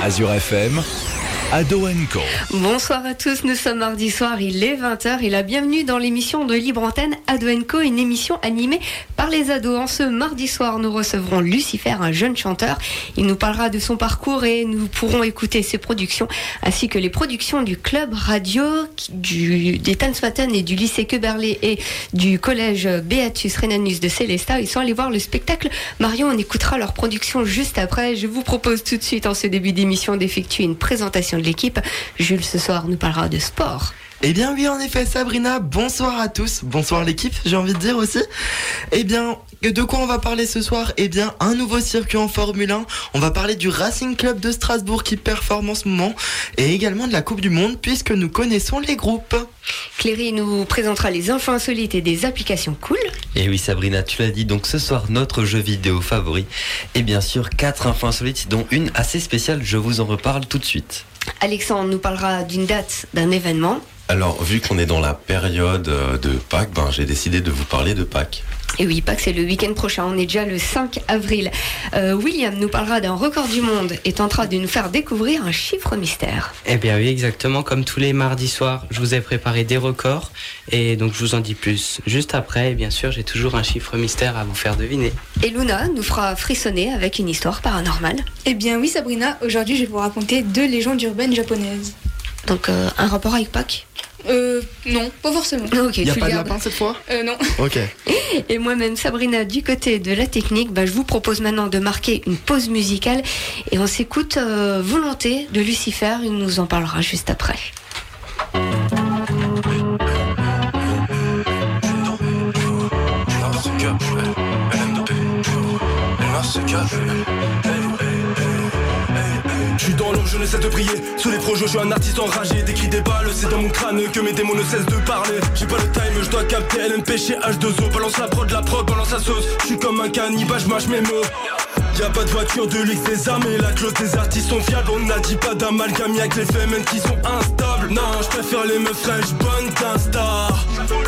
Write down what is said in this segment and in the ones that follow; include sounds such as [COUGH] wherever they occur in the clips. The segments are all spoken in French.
Azure FM, Ado Co. Bonsoir à tous, nous sommes mardi soir, il est 20h et la bienvenue dans l'émission de Libre Antenne Ado Co, une émission animée par les ados. En ce mardi soir, nous recevrons Lucifer, un jeune chanteur. Il nous parlera de son parcours et nous pourrons écouter ses productions ainsi que les productions du club radio du, des Tansmatten et du lycée Queberlé et du collège Beatus Renanus de Célesta. Ils sont allés voir le spectacle. Marion, on écoutera leur production juste après. Je vous propose tout de suite en ce début d'émission d'effectuer une présentation de l'équipe. Jules, ce soir, nous parlera de sport. Eh bien oui, en effet, Sabrina, bonsoir à tous. Bonsoir l'équipe, j'ai envie de dire aussi. Eh bien, de quoi on va parler ce soir? Eh bien, un nouveau circuit en Formule 1. On va parler du Racing Club de Strasbourg qui performe en ce moment. Et également de la Coupe du Monde puisque nous connaissons les groupes. Cléry nous présentera les infos insolites et des applications cool. Et oui Sabrina, tu l'as dit, donc ce soir notre jeu vidéo favori. Et bien sûr, quatre infos insolites, dont une assez spéciale, je vous en reparle tout de suite. Alexandre nous parlera d'une date, d'un événement. Alors, vu qu'on est dans la période euh, de Pâques, ben, j'ai décidé de vous parler de Pâques. Et oui, Pâques, c'est le week-end prochain. On est déjà le 5 avril. Euh, William nous parlera d'un record du monde et tentera de nous faire découvrir un chiffre mystère. Eh bien oui, exactement. Comme tous les mardis soirs, je vous ai préparé des records. Et donc, je vous en dis plus juste après. Et bien sûr, j'ai toujours un chiffre mystère à vous faire deviner. Et Luna nous fera frissonner avec une histoire paranormale. Eh bien oui, Sabrina. Aujourd'hui, je vais vous raconter deux légendes urbaines japonaises. Donc, euh, un rapport avec Pâques Euh, non, pas forcément. Ok, Il n'y a tu pas le de gardes. lapin cette fois Euh, non. Ok. Et moi-même, Sabrina, du côté de la technique, bah, je vous propose maintenant de marquer une pause musicale et on s'écoute euh, Volonté de Lucifer. Il nous en parlera juste après. Je suis dans l'ombre, je ne cesse de prier. Sous les projets, je suis un artiste enragé. Des cris, des balles, c'est dans mon crâne que mes démons ne cessent de parler. J'ai pas le time, je dois capter LNPC H2O. Balance la prod, la prod, balance la sauce. Je suis comme un cannibale, je mâche mes mots. Y'a pas de voiture de luxe des armes et la clause des artistes sont fiables. On n'a dit pas d'amalgame, y'a que les femmes qui sont instables. Non, je préfère les meufs fraîches, bonnes d'insta.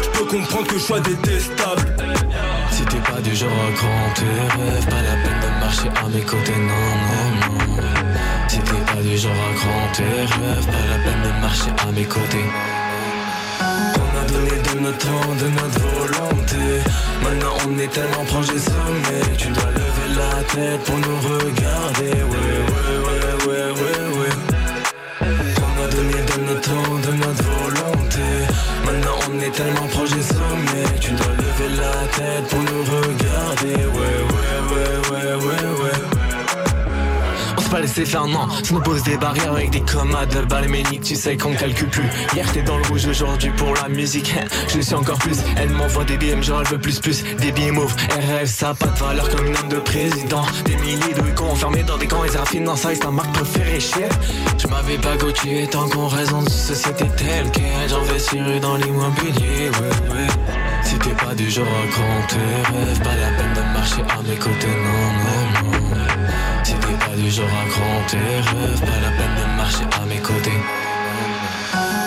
Je peux comprendre que je sois détestable. Si t'es pas du genre à grand tes rêves, pas la peine de marcher à mes côtés, non, non, non. T'es pas du genre à grand tes rêves, pas la peine de marcher à mes côtés. On a donné de notre temps, de notre volonté. Maintenant on est tellement proche des sommets. Tu dois lever la tête pour nous regarder. Ouais, ouais, ouais, ouais, ouais, ouais. On a donné de notre temps, de notre volonté. Maintenant on est tellement proche des sommets. Tu dois lever la tête pour nous regarder. Ouais, ouais, ouais, ouais, ouais. Pas laissé faire, non. Ça nous pose des barrières avec des commas de. Tu sais qu'on calcule plus. Hier t'es dans le rouge, aujourd'hui pour la musique. Je suis encore plus. Elle m'envoie des BM, genre elle veut plus, plus. Des billets mauves. RF, ça pas de valeur comme une homme de président. Des milliers de cons enfermés dans des camps et raffinent dans ça. C'est un marque préféré, chef. Je m'avais pas goûté tant qu'on dans une société telle qu'elle. J'investirai dans l'immobilier, ouais, ouais. Si t'es pas du genre à tes rêves, pas la peine de marcher à mes côtés, non, non. Du genre à grand rêves, pas la peine de marcher à mes côtés.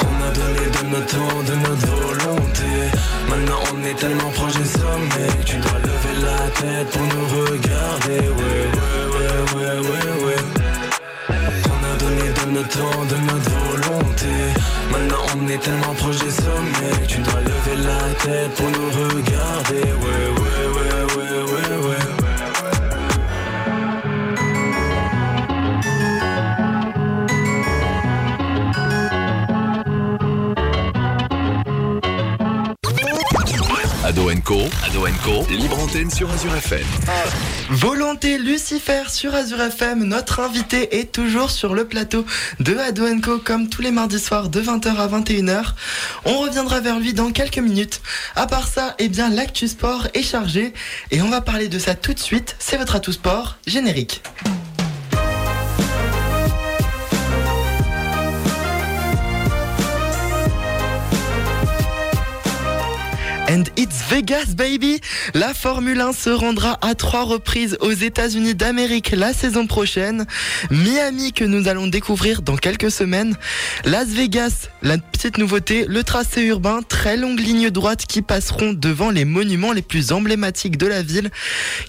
On a donné de notre temps, de notre volonté. Maintenant on est tellement proche des sommets. Tu dois lever la tête pour nous regarder. Ouais, ouais, ouais, ouais, ouais, ouais. On a donné de notre temps, de notre volonté. Maintenant on est tellement proche des sommets. Tu dois lever la tête pour nous regarder. Ouais, ouais, ouais, Ado Co. Ado Co. Libre antenne sur Azure FM. Volonté Lucifer sur Azure FM. Notre invité est toujours sur le plateau de Ado Co comme tous les mardis soirs de 20h à 21h. On reviendra vers lui dans quelques minutes. À part ça, eh bien l'actu sport est chargé et on va parler de ça tout de suite. C'est votre atout sport générique. And it's Vegas, baby La Formule 1 se rendra à trois reprises aux États-Unis d'Amérique la saison prochaine. Miami que nous allons découvrir dans quelques semaines. Las Vegas, la petite nouveauté, le tracé urbain, très longue ligne droite qui passeront devant les monuments les plus emblématiques de la ville.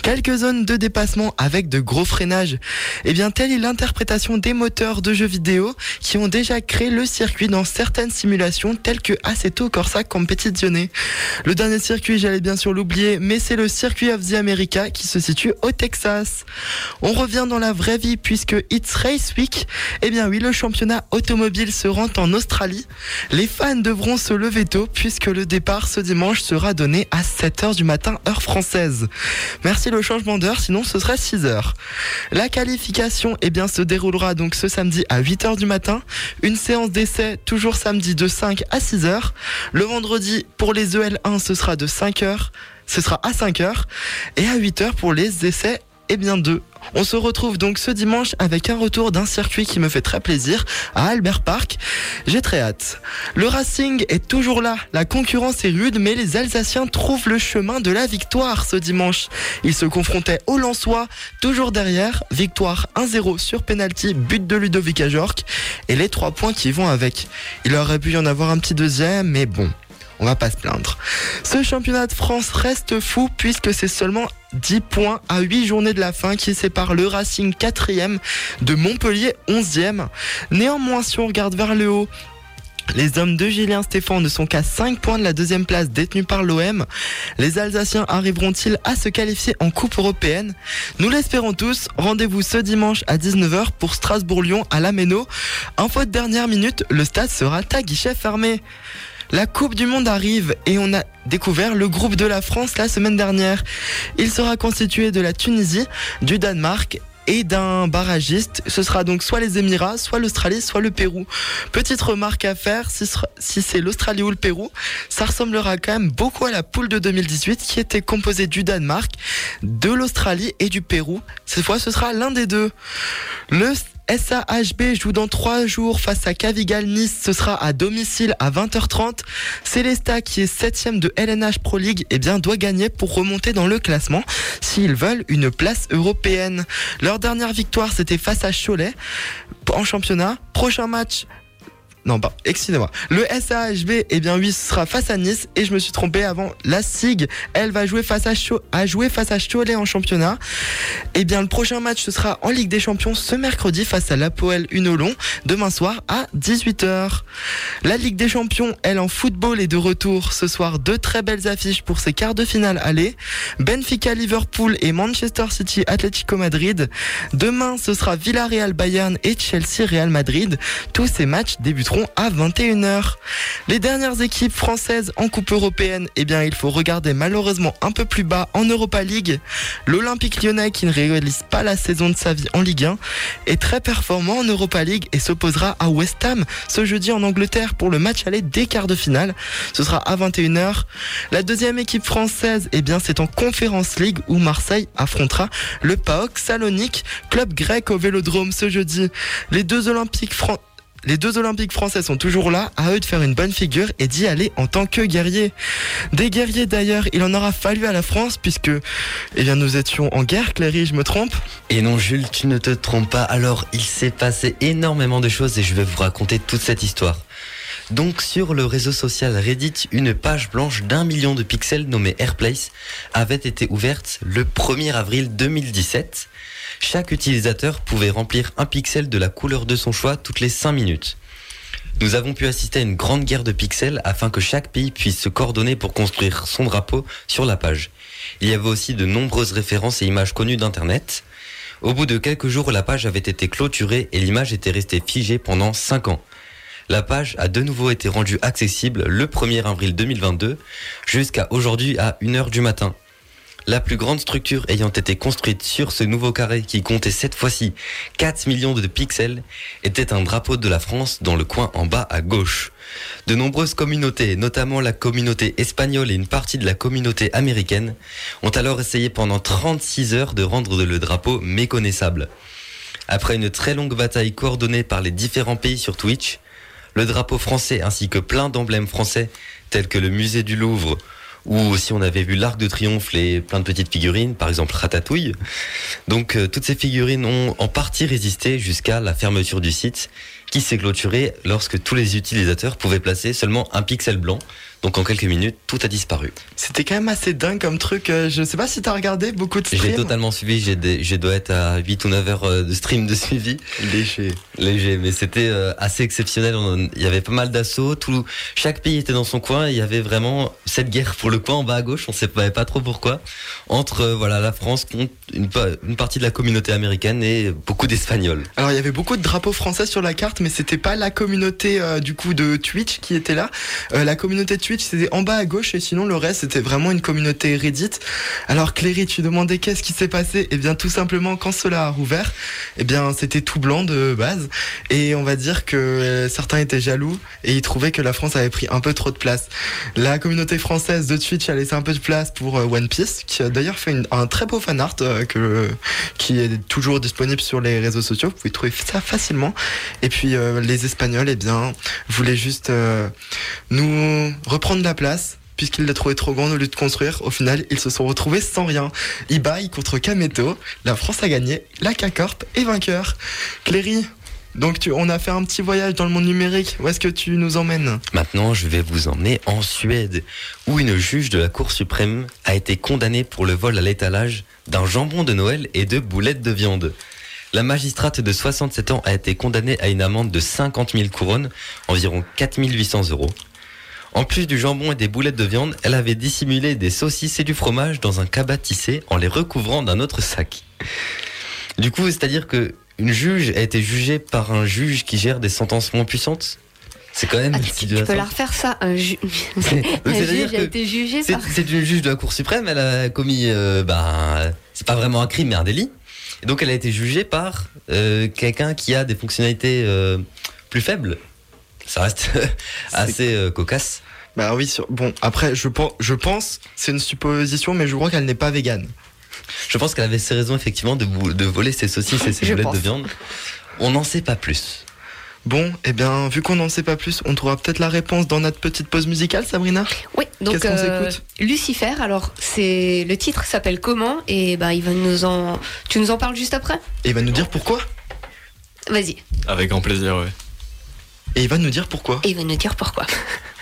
Quelques zones de dépassement avec de gros freinages. Et bien, telle est l'interprétation des moteurs de jeux vidéo qui ont déjà créé le circuit dans certaines simulations telles que Assetto Corsa Competizione. Dernier circuit, j'allais bien sûr l'oublier, mais c'est le Circuit of the America qui se situe au Texas. On revient dans la vraie vie puisque It's Race Week, eh bien oui, le championnat automobile se rend en Australie. Les fans devront se lever tôt puisque le départ ce dimanche sera donné à 7h du matin heure française. Merci le changement d'heure, sinon ce serait 6h. La qualification, eh bien, se déroulera donc ce samedi à 8h du matin. Une séance d'essai toujours samedi de 5 à 6h. Le vendredi pour les EL1, ce sera de 5h. Ce sera à 5h. Et à 8h pour les essais et bien deux. On se retrouve donc ce dimanche avec un retour d'un circuit qui me fait très plaisir à Albert Park. J'ai très hâte. Le Racing est toujours là. La concurrence est rude, mais les Alsaciens trouvent le chemin de la victoire ce dimanche. Ils se confrontaient au Lensois, toujours derrière. Victoire 1-0 sur penalty, but de Ludovic Ajorc et les trois points qui vont avec. Il aurait pu y en avoir un petit deuxième, mais bon. On va pas se plaindre. Ce championnat de France reste fou puisque c'est seulement 10 points à 8 journées de la fin qui séparent le Racing 4e de Montpellier 11e. Néanmoins, si on regarde vers le haut, les hommes de Julien Stéphane ne sont qu'à 5 points de la deuxième place détenue par l'OM. Les Alsaciens arriveront-ils à se qualifier en Coupe européenne? Nous l'espérons tous. Rendez-vous ce dimanche à 19h pour Strasbourg-Lyon à la Méno. Info de dernière minute, le stade sera à guichet fermé. La Coupe du Monde arrive et on a découvert le groupe de la France la semaine dernière. Il sera constitué de la Tunisie, du Danemark et d'un barragiste. Ce sera donc soit les Émirats, soit l'Australie, soit le Pérou. Petite remarque à faire, si, c'est l'Australie ou le Pérou, ça ressemblera quand même beaucoup à la poule de 2018 qui était composée du Danemark, de l'Australie et du Pérou. Cette fois, ce sera l'un des deux. SAHB joue dans trois jours face à Cavigal Nice. Ce sera à domicile à 20h30. Célesta, qui est septième de LNH Pro League, eh bien, doit gagner pour remonter dans le classement s'ils veulent une place européenne. Leur dernière victoire, c'était face à Cholet en championnat. Prochain match, non, bah, excusez-moi. Le SAHB, eh bien oui, ce sera face à Nice et je me suis trompé avant. La SIG, elle va jouer face à, Cho à jouer face à Cholet en championnat. Eh bien, le prochain match, ce sera en Ligue des Champions ce mercredi face à l'Apoel Unolon, demain soir à 18h. La Ligue des Champions, elle en football est de retour ce soir. Deux très belles affiches pour ces quarts de finale aller. Benfica Liverpool et Manchester City Atlético Madrid. Demain, ce sera Villarreal Bayern et Chelsea Real Madrid. Tous ces matchs débuteront à 21h. Les dernières équipes françaises en Coupe européenne, eh bien, il faut regarder malheureusement un peu plus bas en Europa League. L'Olympique lyonnais, qui ne réalise pas la saison de sa vie en Ligue 1, est très performant en Europa League et s'opposera à West Ham ce jeudi en Angleterre pour le match aller des quarts de finale. Ce sera à 21h. La deuxième équipe française, eh bien, c'est en Conference League où Marseille affrontera le PAOK Salonique, club grec au Vélodrome ce jeudi. Les deux Olympiques français les deux Olympiques français sont toujours là, à eux de faire une bonne figure et d'y aller en tant que guerriers. Des guerriers d'ailleurs, il en aura fallu à la France puisque eh bien, nous étions en guerre, Cléry, je me trompe? Et non Jules, tu ne te trompes pas, alors il s'est passé énormément de choses et je vais vous raconter toute cette histoire. Donc sur le réseau social Reddit, une page blanche d'un million de pixels nommée Airplace avait été ouverte le 1er avril 2017 chaque utilisateur pouvait remplir un pixel de la couleur de son choix toutes les 5 minutes. Nous avons pu assister à une grande guerre de pixels afin que chaque pays puisse se coordonner pour construire son drapeau sur la page. Il y avait aussi de nombreuses références et images connues d'Internet. Au bout de quelques jours, la page avait été clôturée et l'image était restée figée pendant 5 ans. La page a de nouveau été rendue accessible le 1er avril 2022 jusqu'à aujourd'hui à 1h du matin. La plus grande structure ayant été construite sur ce nouveau carré qui comptait cette fois-ci 4 millions de pixels était un drapeau de la France dans le coin en bas à gauche. De nombreuses communautés, notamment la communauté espagnole et une partie de la communauté américaine, ont alors essayé pendant 36 heures de rendre le drapeau méconnaissable. Après une très longue bataille coordonnée par les différents pays sur Twitch, le drapeau français ainsi que plein d'emblèmes français tels que le musée du Louvre Ou aussi on avait vu l'Arc de Triomphe et plein de petites figurines, par exemple Ratatouille. Donc euh, toutes ces figurines ont en partie résisté jusqu'à la fermeture du site qui s'est clôturé lorsque tous les utilisateurs pouvaient placer seulement un pixel blanc. Donc en quelques minutes, tout a disparu. C'était quand même assez dingue comme truc. euh, Je sais pas si t'as regardé beaucoup de J'ai streams. totalement suivi, j'ai j'ai dois être à 8 ou 9 heures euh, de stream de suivi. Léger. Léger, mais c'était euh, assez exceptionnel. On- Il y avait pas mal d'assauts. Tout, chaque pays était dans son coin. et Il y avait vraiment cette guerre pour le coin en bas à gauche. On ne savait pas trop pourquoi. Entre voilà la France contre une, pa- une partie de la communauté américaine et beaucoup d'Espagnols. Alors il y avait beaucoup de drapeaux français sur la carte, mais c'était pas la communauté euh, du coup de Twitch qui était là. Euh, la communauté de Twitch c'était en bas à gauche et sinon le reste c'était vraiment une communauté Reddit. Alors Cléry, tu demandais qu'est-ce qui s'est passé? Eh bien tout simplement quand cela a rouvert, eh bien c'était tout blanc de base et on va dire que euh, certains étaient jaloux et ils trouvaient que la France avait pris un peu trop de place. La communauté française de Twitch a laissé un peu de place pour euh, One Piece qui a d'ailleurs fait un très beau fan art euh, que qui est toujours disponible sur les réseaux sociaux. Vous pouvez trouver ça facilement. Et puis les Espagnols, eh bien, voulaient juste nous reprendre la place. Puisqu'ils la trouvaient trop grande au lieu de construire, au final, ils se sont retrouvés sans rien. Ibai contre Kameto, la France a gagné, la K-Corp est vainqueur. Cléry, donc tu, on a fait un petit voyage dans le monde numérique. Où est-ce que tu nous emmènes? Maintenant, je vais vous emmener en Suède, où une juge de la Cour suprême a été condamnée pour le vol à l'étalage d'un jambon de Noël et de boulettes de viande. La magistrate de 67 ans a été condamnée à une amende de 50 000 couronnes, environ 4 800 euros. En plus du jambon et des boulettes de viande, elle avait dissimulé des saucisses et du fromage dans un cabas tissé en les recouvrant d'un autre sac. Du coup, c'est-à-dire que une juge a été jugée par un juge qui gère des sentences moins puissantes? C'est quand même Ah, tu, tu peux la refaire ça. Un, ju- [LAUGHS] [LAUGHS] un juge a que été jugé C'est par. c'est une juge de la Cour suprême, elle a commis, euh, ben, c'est pas vraiment un crime, mais un délit. Et donc elle a été jugée par euh, quelqu'un qui a des fonctionnalités euh, plus faibles. Ça reste [LAUGHS] assez euh, cocasse. Bah oui, sur- bon, après, je pense, je pense, c'est une supposition, mais je crois qu'elle n'est pas végane. Je pense qu'elle avait ses raisons effectivement de, bou- de voler ses saucisses et ses boulettes de viande. On n'en sait pas plus. Bon, eh bien, vu qu'on n'en sait pas plus, on trouvera peut-être la réponse dans notre petite pause musicale, Sabrina Oui, donc Qu'est-ce qu'on euh, Lucifer. Alors c'est le titre s'appelle comment? Et bah il va nous en. Tu nous en parles juste après? Et il va nous dire pourquoi? Vas-y. Avec grand plaisir, ouais. Et il va nous dire pourquoi? Et il va nous dire pourquoi. [LAUGHS]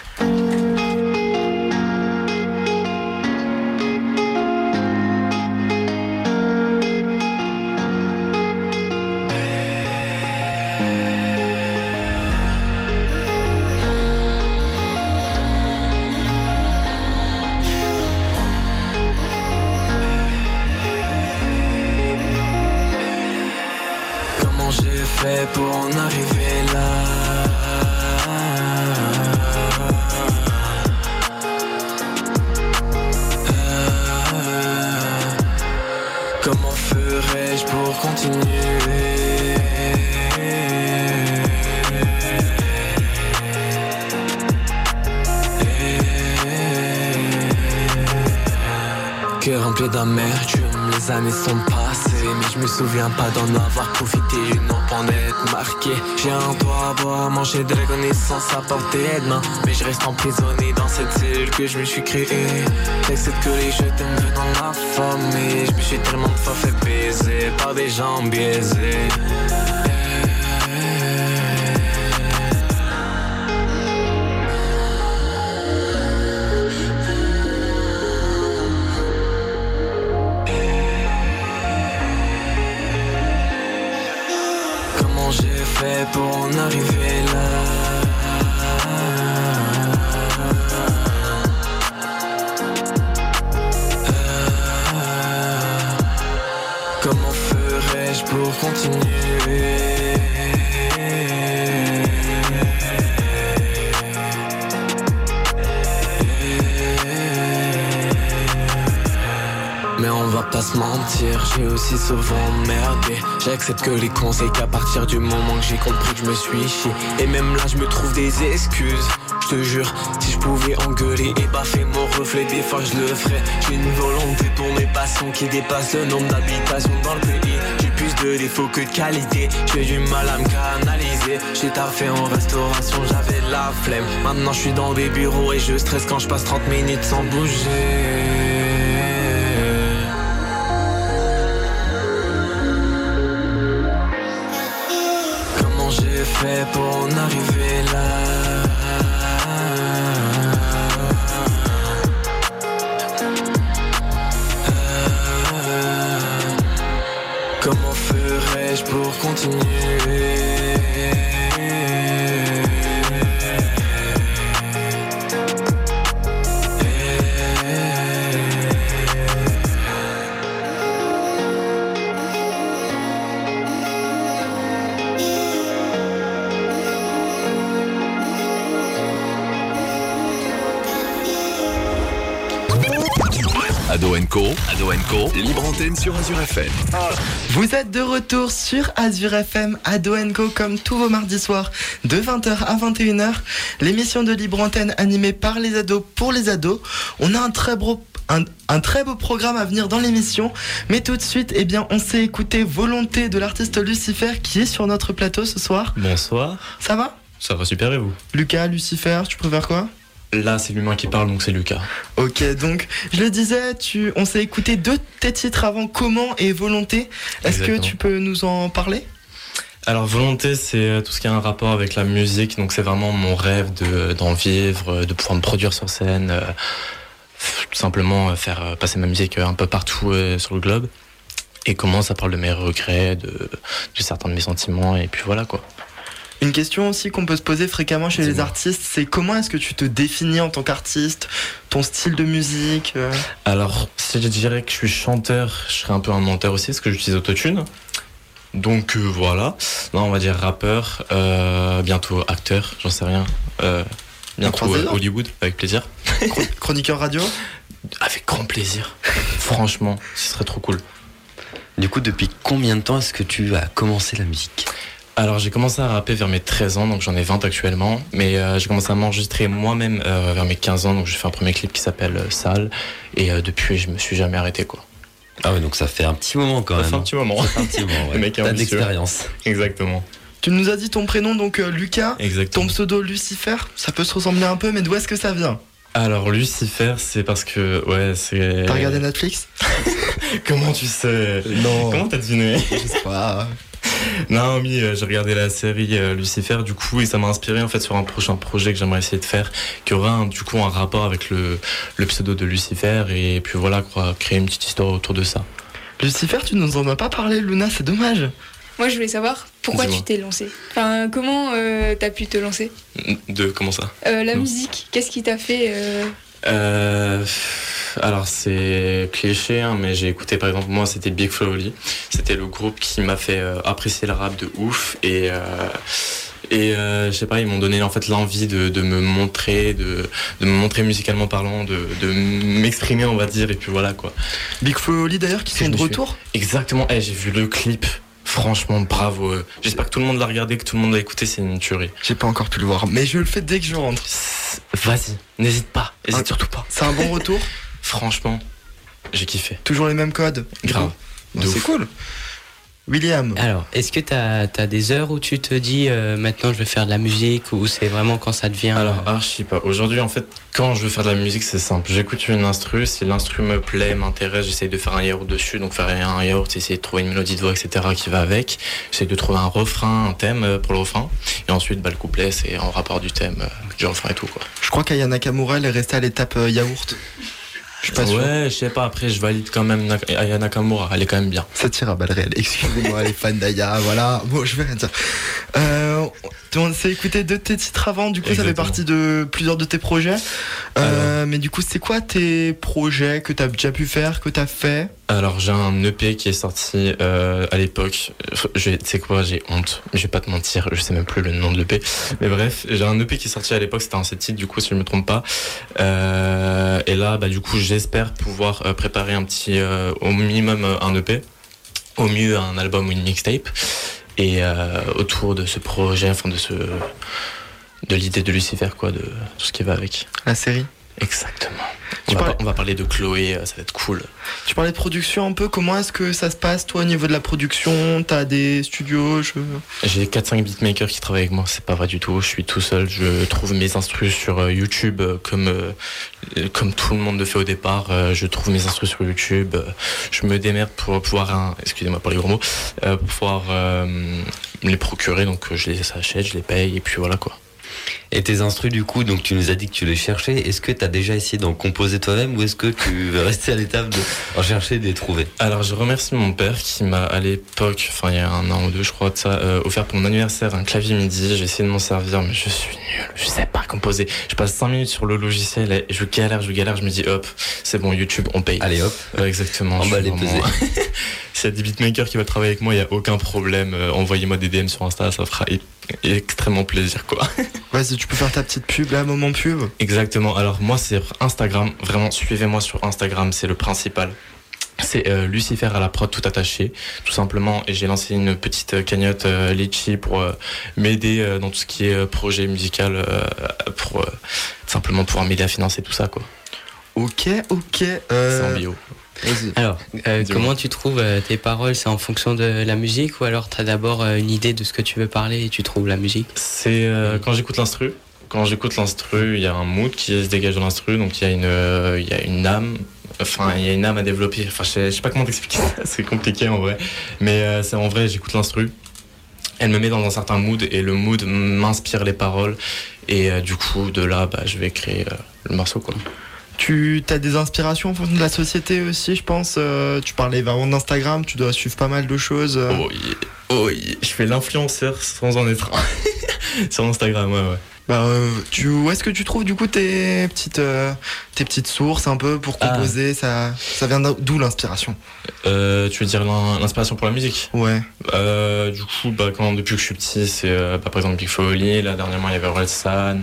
Cœur rempli d'amertume, les années sont passées Mais je me souviens pas d'en avoir profité, non pas en être marqué J'ai un toit à boire, manger de la connaissance à portée de main. Mais je reste emprisonné dans cette cellule que je me suis créée. J'accepte que les jeux t'aiment dans forme Et je me suis tellement de fois fait baiser par des gens biaisés pour en arriver là. Euh, Comment ferais-je pour continuer? Pas se j'ai aussi souvent merdé J'accepte que les conseils qu'à partir du moment que j'ai compris que je me suis chié Et même là je me trouve des excuses Je te jure, si je pouvais engueuler et baffer mon reflet Des fois je le ferais J'ai une volonté pour mes passions qui dépasse le nombre d'habitations dans le pays J'ai plus de défaut que de qualité. J'ai du mal à me canaliser. J'ai taffé en restauration, j'avais la flemme. Maintenant je suis dans des bureaux et je stresse quand je passe 30 minutes sans bouger. Fait pour en arriver là. Comment ferais-je pour continuer? Co, Ado Co, libre antenne sur Azure FM. Vous êtes de retour sur Azure FM Ado Co comme tous vos mardis soirs de 20h à 21h. L'émission de Libre Antenne animée par les ados pour les ados. On a un très beau un, un très beau programme à venir dans l'émission. Mais tout de suite, eh bien, on s'est écouté Volonté de l'artiste Lucifer qui est sur notre plateau ce soir. Bonsoir. Ça va? Ça va super et vous? Lucas, Lucifer, tu préfères quoi? Là, c'est l'humain qui parle, donc c'est Lucas. Ok, donc je le disais, tu, on s'est écouté deux de tes titres avant, Comment et Volonté. Est-ce que tu peux nous en parler? Alors, volonté, c'est euh, tout ce qui a un rapport avec la musique, donc c'est vraiment mon rêve de- d'en vivre, euh, de pouvoir me produire sur scène, euh, tout simplement faire passer ma musique un peu partout euh, sur le globe. Et comment ça parle de mes regrets, de, de certains de mes sentiments, et puis voilà quoi. Une question aussi qu'on peut se poser fréquemment chez les artistes, c'est comment est-ce que tu te définis en tant qu'artiste, ton style de musique euh Alors, si je dirais que je suis chanteur, je serais un peu un menteur aussi, parce que j'utilise Autotune. Donc euh, voilà. Non, on va dire rappeur, euh, bientôt acteur, j'en sais rien. Euh, bientôt euh, Hollywood, avec plaisir. Chron- [LAUGHS] Chroniqueur radio Avec grand plaisir. Franchement, ce serait trop cool. Du coup, depuis combien de temps est-ce que tu as commencé la musique? Alors j'ai commencé à rapper vers mes 13 ans, donc j'en ai 20 actuellement. Mais euh, j'ai commencé à m'enregistrer moi-même euh, vers mes 15 ans, donc j'ai fait un premier clip qui s'appelle euh, Sale. Et euh, depuis, je me suis jamais arrêté quoi. Ah ouais, donc ça fait un petit moment quand Ça même. fait un petit moment. Ça fait un petit moment, [LAUGHS] ouais. Le mec est T'as de l'expérience. Exactement. Tu nous as dit ton prénom, donc euh, Lucas. Exactement. Ton pseudo Lucifer, ça peut se ressembler un peu, mais d'où est-ce que ça vient? Alors Lucifer, c'est parce que ouais, c'est. T'as regardé Netflix? [LAUGHS] Comment tu sais? Non. Comment t'as deviné? Je sais pas. Non, oui, euh, j'ai regardé la série euh, Lucifer du coup et ça m'a inspiré en fait sur un prochain projet que j'aimerais essayer de faire qui aura un- du coup un rapport avec le, le pseudo de Lucifer et puis voilà quoi, créer une petite histoire autour de ça. Lucifer, tu nous en as pas parlé, Luna, c'est dommage. Moi, je voulais savoir pourquoi tu t'es lancé. Enfin, comment euh, t'as pu te lancer? De comment ça? Euh, La Non. musique, qu'est-ce qui t'a fait euh, Euh, alors c'est cliché, hein, mais j'ai écouté par exemple moi c'était Big Flo Oli. C'était le groupe qui m'a fait euh, apprécier le rap de ouf et euh, et euh, je sais pas ils m'ont donné en fait l'envie de, de me montrer, de, de me montrer musicalement parlant, de, de m'exprimer on va dire et puis voilà quoi. Big Flo et Oli d'ailleurs qui sont de retour? Exactement. Eh, j'ai vu le clip. Franchement, bravo. J'espère que tout le monde l'a regardé, que tout le monde l'a écouté. C'est une tuerie. J'ai pas encore pu le voir, mais je le fais dès que je rentre. Vas-y, n'hésite pas. N'hésite surtout pas. C'est un bon [LAUGHS] retour. Franchement, j'ai kiffé. Toujours les mêmes codes. Grave. Bon, c'est cool. William. Alors, est-ce que tu as, des heures où tu te dis euh, maintenant je vais faire de la musique ou c'est vraiment quand ça devient. Alors, euh, archi pas. Aujourd'hui, en fait, quand je veux faire de la musique, c'est simple. J'écoute une instru. Si l'instru me plaît, m'intéresse, j'essaye de faire un yaourt dessus. Donc, faire un yaourt, essayer de trouver une mélodie de voix, etc. qui va avec. J'essaye de trouver un refrain, un thème euh, pour le refrain. Et ensuite, bah, le couplet, c'est en rapport du thème, euh, du refrain et tout, quoi. Je crois qu'Ayana Nakamura, elle est restée à l'étape euh, yaourt. Je suis pas sûr. Ouais, je sais pas. Après, je valide quand même Aya Nakamura. Elle est quand même bien. Ça tire à balles réelles. Excusez-moi, les fans d'Aya, voilà. Bon, je vais rien dire. Euh, on s'est écouté deux de tes titres avant, du coup, ça fait partie de plusieurs de tes projets. Euh, mais du coup, c'est quoi tes projets que t'as déjà pu faire, que t'as fait? Alors, j'ai un EP qui est sorti euh, à l'époque. Tu sais quoi, j'ai honte. Je vais pas te mentir, je sais même plus le nom de l'EP. Mais bref, j'ai un EP qui est sorti à l'époque, c'était un 7 titres, du coup, si je me trompe pas. Euh, et là, bah, du coup, j'espère pouvoir euh, préparer un petit, euh, au minimum euh, un EP. Au mieux, un album ou une mixtape. Et autour de ce projet, enfin, de ce. de l'idée de Lucifer, quoi, de tout ce qui va avec. La série Exactement. On va, on parler de Chloé, euh, ça va être cool. Tu parlais de production un peu, comment est-ce que ça se passe toi au niveau de la production? T'as des studios je... J'ai 4-5 beatmakers qui travaillent avec moi, c'est pas vrai du tout. Je suis tout seul, je trouve mes instrus sur euh, YouTube euh, comme, comme tout le monde le fait au départ. Je trouve mes instrus sur YouTube. Je me démerde pour pouvoir, excusez-moi pour les gros mots, pour pouvoir euh, me les procurer. Donc je les achète, je les paye et puis voilà quoi. Et tes instrus, du coup, donc tu nous as dit que tu les cherchais. Est-ce que tu as déjà essayé d'en composer toi-même ou est-ce que tu veux rester à l'étape de en chercher de les trouver? Alors je remercie mon père qui m'a à l'époque, enfin il y a un an ou deux je crois de ça, euh, offert pour mon anniversaire un clavier MIDI. J'ai essayé de m'en servir mais je suis nul, je sais pas composer. Je passe 5 minutes sur le logiciel et je galère, je galère, je me dis hop, c'est bon YouTube, on paye. Allez hop, exactement. emballe suis les vraiment- [LAUGHS] S'il y a des beatmakers qui veulent travailler avec moi, il n'y a aucun problème. Euh, Envoyez-moi des DM sur Insta, ça fera extrêmement plaisir quoi. [LAUGHS] Vas-y, tu peux faire ta petite pub là, moment pub. Exactement. Alors moi c'est Instagram. Vraiment suivez-moi sur Instagram, c'est le principal. C'est euh, Lucifer à la prod tout attaché, tout simplement. Et j'ai lancé une petite cagnotte euh, Litchi pour euh, m'aider dans tout ce qui est projet musical, pour simplement pouvoir m'aider à financer tout ça quoi. Ok, ok. C'est en bio. Alors, euh, comment tu trouves euh, tes paroles? C'est en fonction de la musique ou alors tu as d'abord euh, une idée de ce que tu veux parler et tu trouves la musique? C'est euh, quand j'écoute l'instru. Quand j'écoute l'instru, il y a un mood qui se dégage de l'instru, donc il y a une, euh, il y a une âme. Enfin, il y a une âme à développer. Enfin, je sais, je sais pas comment t'expliquer. ça, [LAUGHS] c'est compliqué en vrai. Mais euh, c'est en vrai, j'écoute l'instru. Elle me met dans un certain mood et le mood m'inspire les paroles. Et euh, du coup, de là, bah, je vais créer euh, le morceau quoi. Tu as des inspirations en fonction de la société aussi, je pense. Euh, tu parlais vraiment d'Instagram, tu dois suivre pas mal de choses. euh. Oh, yeah. Oh, yeah. Je fais l'influenceur sans en être un. [LAUGHS] Sur Instagram, ouais, ouais. Bah, euh, tu, où est-ce que tu trouves du coup tes petites, euh, tes petites sources un peu pour Ah. composer? Ça, ça vient d'où l'inspiration? Euh, tu veux dire l'in- l'inspiration pour la musique? Ouais. Euh, du coup, bah, quand, depuis que je suis petit, c'est euh, bah, par exemple Big Foley. Là, dernièrement, il y avait Orelsan,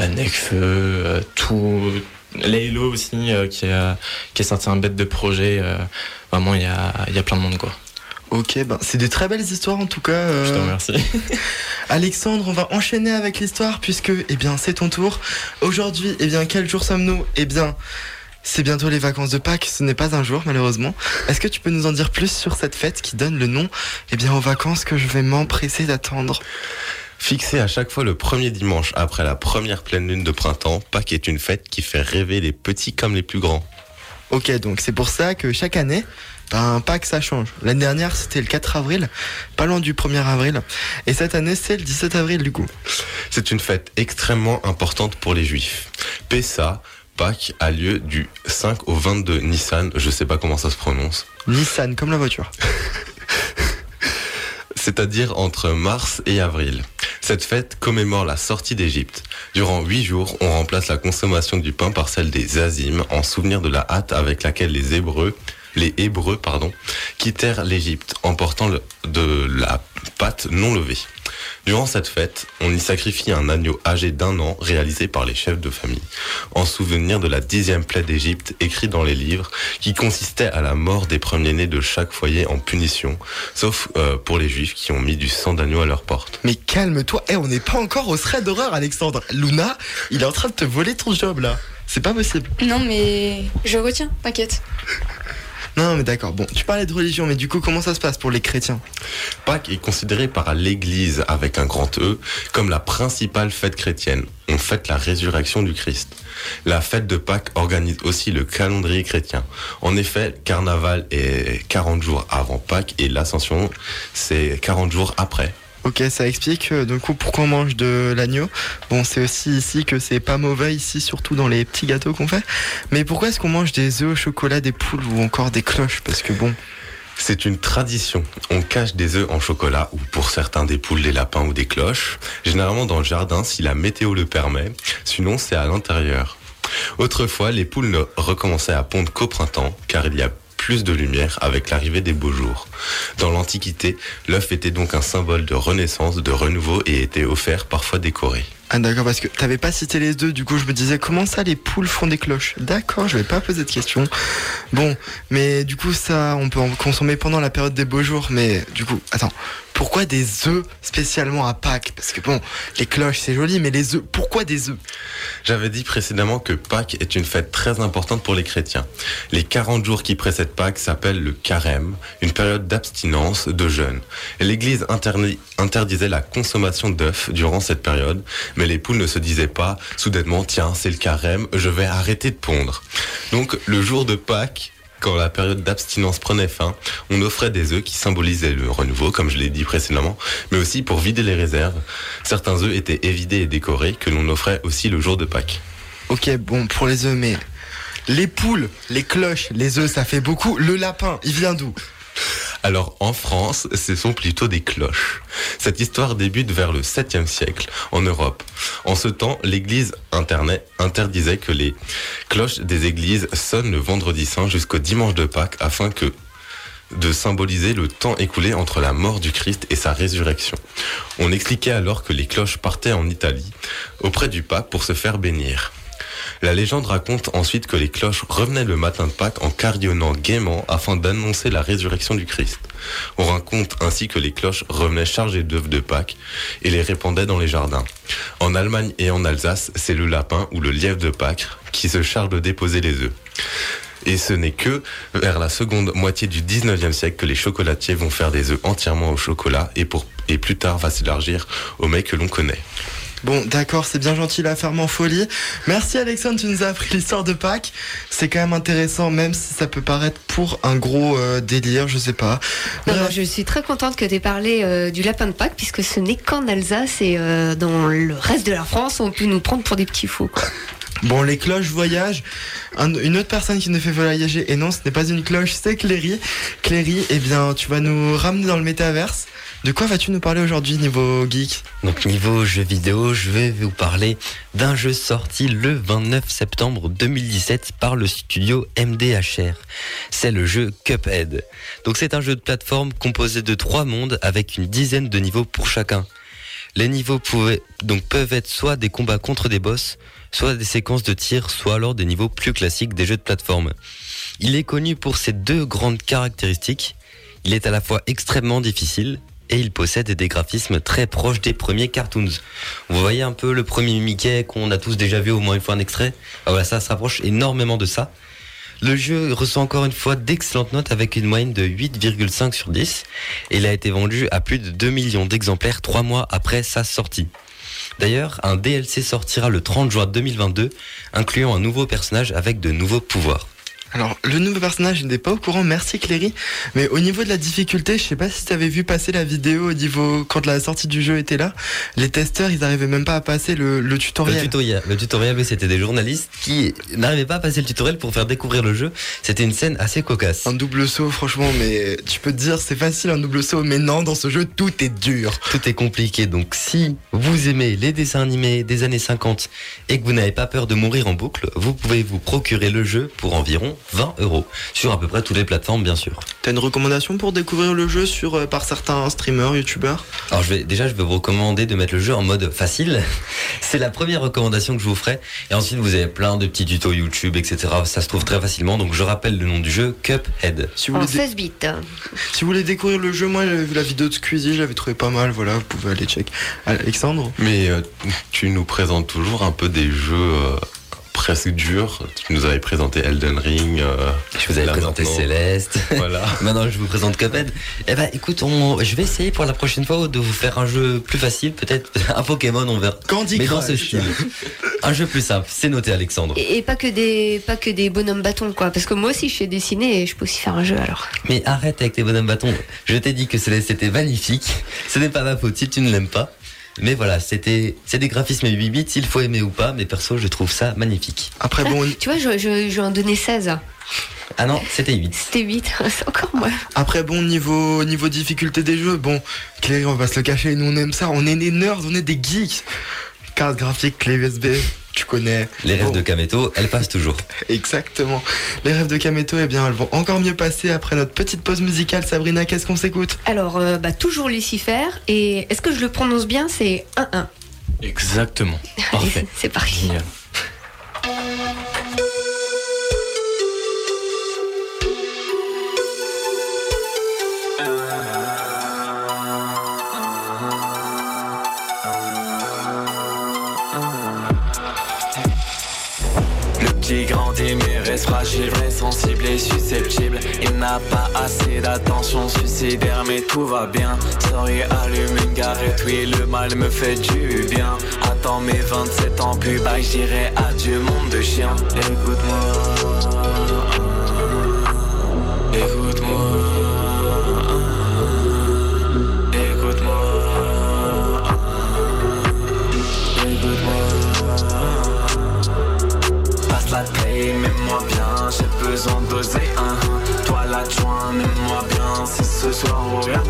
euh, Nekfeu, euh, tout. Laylo aussi, euh, qui, a, qui est sorti un bête de projet. euh, vraiment, il y a, y a plein de monde, quoi. Ok, ben c'est des très belles histoires en tout cas. euh. Je te remercie. [LAUGHS] Alexandre, on va enchaîner avec l'histoire puisque, eh bien, c'est ton tour. Aujourd'hui, eh bien, quel jour sommes-nous? Eh bien, c'est bientôt les vacances de Pâques. Ce n'est pas un jour, malheureusement. Est-ce que tu peux nous en dire plus sur cette fête qui donne le nom, eh bien, aux vacances que je vais m'empresser d'attendre? Fixé à chaque fois le premier dimanche après la première pleine lune de printemps, Pâques est une fête qui fait rêver les petits comme les plus grands. Ok, donc c'est pour ça que chaque année, ben, Pâques ça change. L'année dernière c'était le 4 avril, pas loin du 1er avril. Et cette année c'est le 17 avril du coup. C'est une fête extrêmement importante pour les juifs. Pessa, Pâques, a lieu du 5 au 22 Nissan, je sais pas comment ça se prononce, Nissan, comme la voiture. [LAUGHS] c'est-à-dire entre mars et avril. Cette fête commémore la sortie d'Égypte. Durant huit jours, on remplace la consommation du pain par celle des azim en souvenir de la hâte avec laquelle les Hébreux, les Hébreux, quittèrent l'Égypte en portant de la pâte non levée. Durant cette fête, on y sacrifie un agneau âgé d'un an réalisé par les chefs de famille, en souvenir de la dixième plaie d'Égypte écrite dans les livres, qui consistait à la mort des premiers-nés de chaque foyer en punition, sauf euh, pour les juifs qui ont mis du sang d'agneau à leur porte. Mais calme-toi, eh, on n'est pas encore au thread d'horreur Alexandre. Luna, il est en train de te voler ton job là. C'est pas possible. Non, mais je retiens, t'inquiète. Non mais d'accord, bon, tu parlais de religion, mais du coup comment ça se passe pour les chrétiens? Pâques est considéré par l'Église avec un grand E comme la principale fête chrétienne. On fête la résurrection du Christ. La fête de Pâques organise aussi le calendrier chrétien. En effet, carnaval est 40 jours avant Pâques et l'ascension c'est 40 jours après. Ok, ça explique euh, du coup pourquoi on mange de l'agneau. Bon, c'est aussi ici que c'est pas mauvais ici, surtout dans les petits gâteaux qu'on fait. Mais pourquoi est-ce qu'on mange des œufs au chocolat, des poules ou encore des cloches? Parce que bon, C'est une tradition. On cache des œufs en chocolat ou pour certains des poules, des lapins ou des cloches. Généralement dans le jardin si la météo le permet. Sinon c'est à l'intérieur. Autrefois, les poules ne recommençaient à pondre qu'au printemps car il y a plus de lumière avec l'arrivée des beaux jours. Dans l'Antiquité, l'œuf était donc un symbole de renaissance, de renouveau et était offert parfois décoré. Ah d'accord, parce que t'avais pas cité les deux, du coup je me disais comment ça les poules font des cloches? D'accord, je vais pas poser de questions. Bon, mais du coup ça on peut en consommer pendant la période des beaux jours, mais du coup, attends, pourquoi des œufs spécialement à Pâques? Parce que bon, les cloches c'est joli, mais les œufs, pourquoi des œufs? J'avais dit précédemment que Pâques est une fête très importante pour les chrétiens. Les 40 jours qui précèdent Pâques s'appellent le carême, une période d'abstinence, de jeûne. L'Église interdisait la consommation d'œufs durant cette période, mais les poules ne se disaient pas soudainement tiens c'est le carême, je vais arrêter de pondre. Donc le jour de Pâques, quand la période d'abstinence prenait fin, on offrait des œufs qui symbolisaient le renouveau, comme je l'ai dit précédemment, mais aussi pour vider les réserves. Certains œufs étaient évidés et décorés, que l'on offrait aussi le jour de Pâques. Ok, bon, pour les œufs, mais les poules, les cloches, les œufs, ça fait beaucoup. Le lapin, il vient d'où? Alors en France, ce sont plutôt des cloches. Cette histoire débute vers le 7e siècle en Europe. En ce temps, l'Église interdisait que les cloches des églises sonnent le vendredi saint jusqu'au dimanche de Pâques afin que de symboliser le temps écoulé entre la mort du Christ et sa résurrection. On expliquait alors que les cloches partaient en Italie auprès du pape pour se faire bénir. La légende raconte ensuite que les cloches revenaient le matin de Pâques en carillonnant gaiement afin d'annoncer la résurrection du Christ. On raconte ainsi que les cloches revenaient chargées d'œufs de Pâques et les répandaient dans les jardins. En Allemagne et en Alsace, c'est le lapin ou le lièvre de Pâques qui se charge de déposer les œufs. Et ce n'est que vers la seconde moitié du 19e siècle que les chocolatiers vont faire des œufs entièrement au chocolat et, plus tard va s'élargir au mets que l'on connaît. Bon, d'accord, c'est bien gentil la ferme en folie. Merci Alexandre, tu nous as appris l'histoire de Pâques. C'est quand même intéressant, même si ça peut paraître pour un gros euh, délire, je sais pas. Non, non, je suis très contente que tu aies parlé euh, du lapin de Pâques, puisque ce n'est qu'en Alsace et euh, dans le reste de la France, on peut nous prendre pour des petits fous. quoi. Bon, les cloches voyagent. Un- une autre personne qui nous fait voyager, et non, ce n'est pas une cloche, c'est Cléry. Cléry, eh bien, tu vas nous ramener dans le métaverse. De quoi vas-tu nous parler aujourd'hui niveau geek Donc niveau jeux vidéo, je vais vous parler d'un jeu sorti le 29 septembre 2017 par le studio MDHR. C'est le jeu Cuphead. Donc c'est un jeu de plateforme composé de trois mondes avec une dizaine de niveaux pour chacun. Les niveaux peuvent être soit des combats contre des boss, soit des séquences de tir, soit alors des niveaux plus classiques des jeux de plateforme. Il est connu pour ses deux grandes caractéristiques. Il est à la fois extrêmement difficile et il possède des graphismes très proches des premiers cartoons. Vous voyez un peu le premier Mickey qu'on a tous déjà vu au moins une fois un extrait Ah voilà, ça se rapproche énormément de ça. Le jeu reçoit encore une fois d'excellentes notes avec une moyenne de 8,5 sur 10 et il a été vendu à plus de 2 millions d'exemplaires trois mois après sa sortie. D'ailleurs, un DLC sortira le 30 juin 2022, incluant un nouveau personnage avec de nouveaux pouvoirs. Alors, le nouveau personnage, je n'étais pas au courant, merci Cléry. Mais au niveau de la difficulté, je sais pas si tu avais vu passer la vidéo au niveau, quand la sortie du jeu était là. Les testeurs, ils n'arrivaient même pas à passer le, le tutoriel. Le tutoriel, le tutoriel, oui, c'était des journalistes qui n'arrivaient pas à passer le tutoriel pour faire découvrir le jeu. C'était une scène assez cocasse. Un double saut, franchement, mais tu peux te dire c'est facile un double saut, mais non, dans ce jeu, tout est dur. Tout est compliqué, donc si vous aimez les dessins animés des années 50 et que vous n'avez pas peur de mourir en boucle, vous pouvez vous procurer le jeu pour environ 20 euros. Sur à peu près toutes les plateformes, bien sûr. T'as une recommandation pour découvrir le jeu sur, euh, par certains streamers, youtubeurs? Alors je vais, déjà, je vais vous recommander de mettre le jeu en mode facile. [LAUGHS] C'est la première recommandation que je vous ferai. Et ensuite, vous avez plein de petits tutos YouTube, etc. Ça se trouve très facilement. Donc je rappelle le nom du jeu, Cuphead. Si vous, En voulez dé- 16 bits. si vous voulez découvrir le jeu, moi j'avais vu la vidéo de Squeezie, j'avais trouvé pas mal, voilà, vous pouvez aller check. Alexandre? Mais euh, tu nous présentes toujours un peu des jeux euh, presque durs. Tu nous avais présenté Elden Ring. euh, Je vous avais présenté maintenant. Céleste. [LAUGHS] Voilà. [LAUGHS] Maintenant, je vous présente Cuphead. Eh ben, écoute, on, je vais essayer pour la prochaine fois de vous faire un jeu plus facile, peut-être [LAUGHS] un Pokémon, on verra. Candy Mais dans ce style. Un jeu plus simple, c'est noté, Alexandre. Et, et pas que des pas que des bonhommes bâtons quoi parce que moi aussi je sais dessiner et je peux aussi faire un jeu alors. Mais arrête avec tes bonhommes bâtons. Je t'ai dit que Céleste c'était magnifique. Ce n'est pas ma faute si tu ne l'aimes pas. Mais voilà, c'était, c'est des graphismes 8 bits, il faut aimer ou pas, mais perso, je trouve ça magnifique. Après, bon, Tu vois, je, je, je vais en donner 16. Ah non, c'était 8. C'était 8, [LAUGHS] c'est encore moins. après, bon, niveau, niveau difficulté des jeux, bon, Cléry, on va se le cacher, nous on aime ça, on est des nerds, on est des geeks. Carte graphique, clé USB, tu connais. Les rêves Bon. de Kameto, elles passent toujours. [LAUGHS] Exactement. Les rêves de Kameto, eh bien, elles vont encore mieux passer après notre petite pause musicale. Sabrina, qu'est-ce qu'on s'écoute? Alors, euh, bah, toujours Lucifer. Et est-ce que je le prononce bien? C'est 1-1. Exactement. Allez, [LAUGHS] Parfait. c'est parti. Génial. Petit grandit mais reste fragile, vrai sensible et susceptible. Il n'a pas assez d'attention suicidaire mais tout va bien. Sorry allume une garette, oui le mal me fait du bien. Attends mes 27 ans plus bas j'irai adieu monde de chien Écoute-moi j'ai besoin d'oser un. Toi l'adjoint, mets-moi bien, c'est ce soir ou rien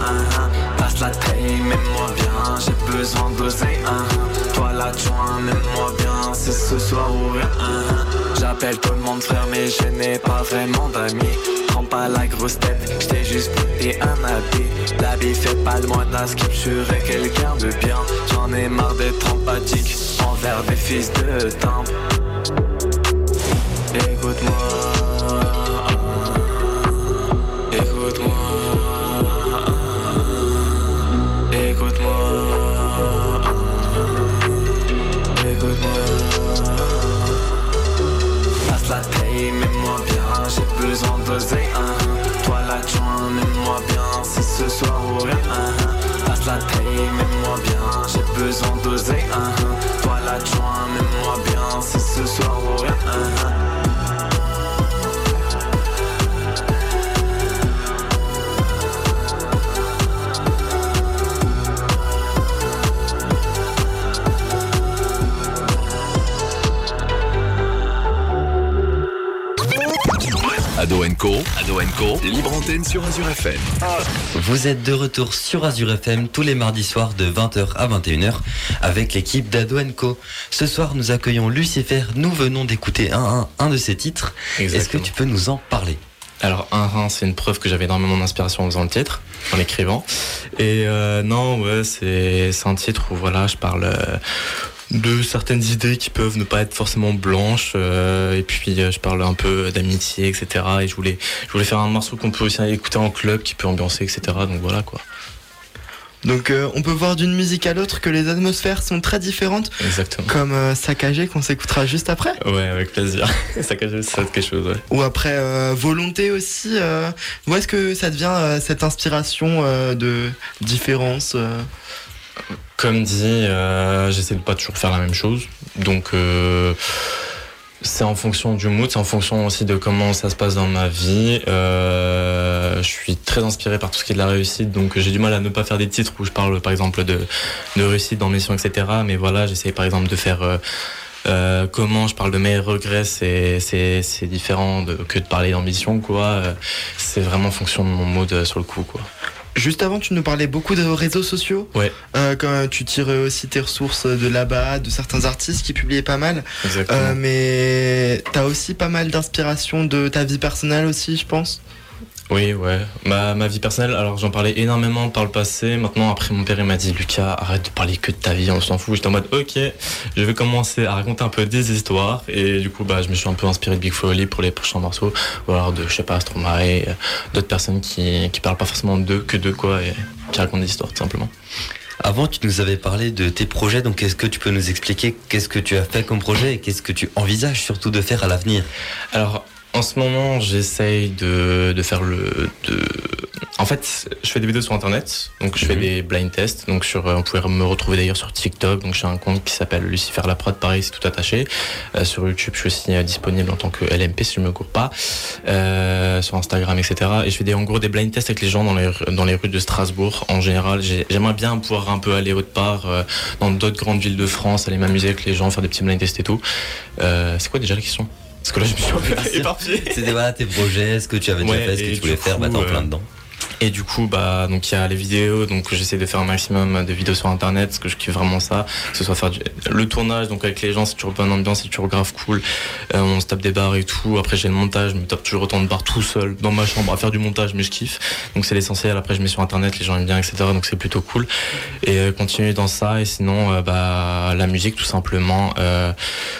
Passe la taille, mets-moi bien, j'ai besoin d'oser un. Toi l'adjoint, mets-moi bien, c'est ce soir ou rien J'appelle tout le monde frère mais je n'ai pas vraiment d'amis. Prends pas la grosse tête, je t'ai juste pris un habit. L'habit fait pas le d'asquip, je serai quelqu'un de bien. J'en ai marre d'être empathique envers des fils de Écoute-moi Écoute-moi doze uh huh Co, libre antenne sur Azure FM. Vous êtes de retour sur Azure FM tous les mardis soirs de 20h à 21h avec l'équipe d'Ado Co. Ce soir, nous accueillons Lucifer. Nous venons d'écouter un, un, un de ses titres. Est-ce que tu peux nous en parler? Alors, un rein, c'est une preuve que j'avais énormément d'inspiration en faisant le titre, en l'écrivant. Et euh, non, ouais, c'est c'est un titre où voilà, je parle euh, de certaines idées qui peuvent ne pas être forcément blanches. euh, et puis, euh, je parle un peu d'amitié, etc. Et je voulais, je voulais faire un morceau qu'on peut aussi écouter en club, qui peut ambiancer, etc. Donc voilà quoi. Donc euh, on peut voir d'une musique à l'autre que les atmosphères sont très différentes, Exactement. comme euh, Saccagé qu'on s'écoutera juste après. Ouais, avec plaisir. [LAUGHS] Ça cache ça quelque chose, ouais. Ou après euh, Volonté aussi. Où est-ce que ça devient cette inspiration de différence Comme dit, euh, j'essaie de pas toujours faire la même chose. Donc, euh, c'est en fonction du mood, c'est en fonction aussi de comment ça se passe dans ma vie. Euh, je suis très inspiré par tout ce qui est de la réussite, donc j'ai du mal à ne pas faire des titres où je parle, par exemple, de, réussite dans mission, etc. Mais voilà, j'essaie par exemple de faire. comment je parle de mes regrets, c'est différent que de parler d'ambition, quoi. C'est vraiment en fonction de mon mood sur le coup, quoi. Juste avant, tu nous parlais beaucoup de réseaux sociaux. Ouais. Euh, quand tu tirais aussi tes ressources de là-bas, de certains artistes qui publiaient pas mal. Exactement. Euh, mais t'as aussi pas mal d'inspiration de ta vie personnelle aussi, je pense. Oui, ouais. Ma, ma vie personnelle, alors j'en parlais énormément par le passé. Maintenant, après, mon père il m'a dit Lucas, arrête de parler que de ta vie, on s'en fout. J'étais en mode ok, je vais commencer à raconter un peu des histoires. Et du coup, bah, je me suis un peu inspiré de Big Foley pour les prochains morceaux. Ou alors de, je sais pas, Stromae, euh, d'autres personnes qui, qui parlent pas forcément d'eux que d'eux, quoi, et qui racontent des histoires, tout simplement. Avant, tu nous avais parlé de tes projets, donc est-ce que tu peux nous expliquer qu'est-ce que tu as fait comme projet et qu'est-ce que tu envisages surtout de faire à l'avenir? Alors, en ce moment, j'essaye de, de faire le. De... En fait, je fais des vidéos sur internet, donc je fais des blind tests. Donc, sur, euh, on pouvait me retrouver d'ailleurs sur TikTok. Donc, j'ai un compte qui s'appelle Lucifer la prod, pareil, c'est tout attaché. Euh, sur YouTube, je suis aussi euh, disponible en tant que LMP si je me cours pas. Euh, sur Instagram, etc. Et je fais des, en gros des blind tests avec les gens dans les, dans les rues de Strasbourg. En général, J'ai- j'aimerais bien pouvoir un peu aller autre part, euh, dans d'autres grandes villes de France, aller m'amuser avec les gens, faire des petits blind tests et tout. Euh, c'est quoi déjà la question? Parce que là, je me suis [LAUGHS] un peu éparpillé. C'était voilà tes projets, ce que tu avais déjà Ouais, fait, ce que tu voulais faire, bah t'es en euh, plein dedans. Et du coup, bah, donc il y a les vidéos, donc j'essaie de faire un maximum de vidéos sur internet, parce que je kiffe vraiment ça, que ce soit faire le tournage, donc avec les gens, c'est toujours bonne ambiance, c'est toujours grave cool. Euh, on se tape des bars et tout. Après, j'ai le montage, je me tape toujours autant de bars tout seul dans ma chambre à faire du montage, mais je kiffe. Donc c'est l'essentiel. Après, je mets sur internet, les gens aiment bien, etc. Donc c'est plutôt cool. Et euh, continuer dans ça. Et sinon, euh, bah, la musique, tout simplement.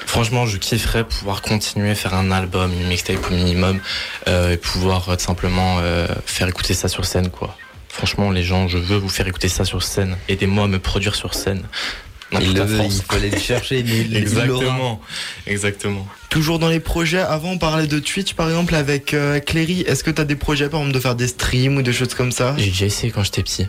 Franchement, je kifferais pouvoir continuer à faire un album, une mixtape au minimum, et pouvoir tout simplement faire écouter ça sur scène, quoi. Franchement, les gens, je veux vous faire écouter ça sur scène. Aidez-moi à me produire sur scène. Dans Il le faut aller le chercher, mais il-. [LAUGHS] Exactement. Exactement. Toujours dans les projets, avant on parlait de Twitch par exemple avec euh, Cléry, est-ce que tu as des projets par exemple de faire des streams ou des choses comme ça? J'ai déjà essayé quand j'étais petit.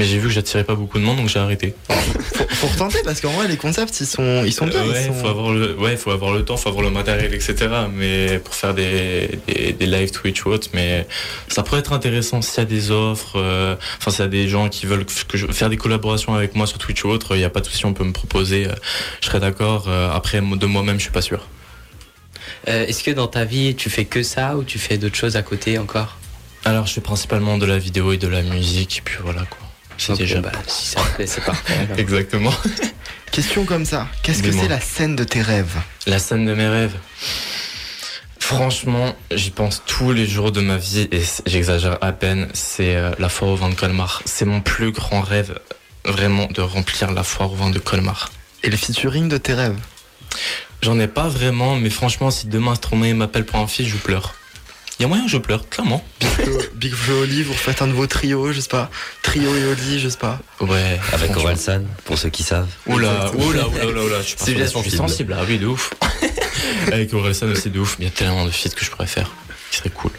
Mais j'ai vu que j'attirais pas beaucoup de monde, donc j'ai arrêté. faut, faut retenter parce qu'en vrai les concepts ils sont, ils sont bien. Euh, ouais, sont- faut avoir le, ouais, faut avoir le temps, faut avoir le matériel, etc. Mais pour faire des, des, des live Twitch ou autre, mais ça pourrait être intéressant s'il y a des offres, euh, enfin s'il y a des gens qui veulent que je, faire des collaborations avec moi sur Twitch ou autre, il n'y a pas de souci, on peut me proposer, euh, je serais d'accord. Euh, après, de moi-même, je suis pas sûr. Euh, Est-ce que dans ta vie, tu fais que ça ou tu fais d'autres choses à côté encore? Alors, je fais principalement de la vidéo et de la musique, et puis voilà quoi. Bah, si ça te plaît, c'est parfait. alors. [LAUGHS] Exactement. [LAUGHS] Question comme ça, qu'est-ce que c'est la scène de tes rêves? La scène de mes rêves. Franchement, j'y pense tous les jours de ma vie et j'exagère à peine. C'est euh, la foire au vin de Colmar. C'est mon plus grand rêve, vraiment, de remplir la foire au vin de Colmar. Et le featuring de tes rêves? J'en ai pas vraiment, mais franchement, si demain Stromae m'appelle pour un feat, je pleure. Il y a moyen que je pleure, clairement. Big Flo vous refaites un de vos trios, je sais pas. Trio et Oli, je sais pas. Ouais. Avec. Orelsan, pour ceux qui savent. Oula, oula, oula, oula, oula, je suis pas C'est bien je suis sensible. sensible, ah oui, de ouf. [LAUGHS] Avec Orelsan aussi, de ouf. Il y a tellement de feats que je pourrais faire, qui serait cool.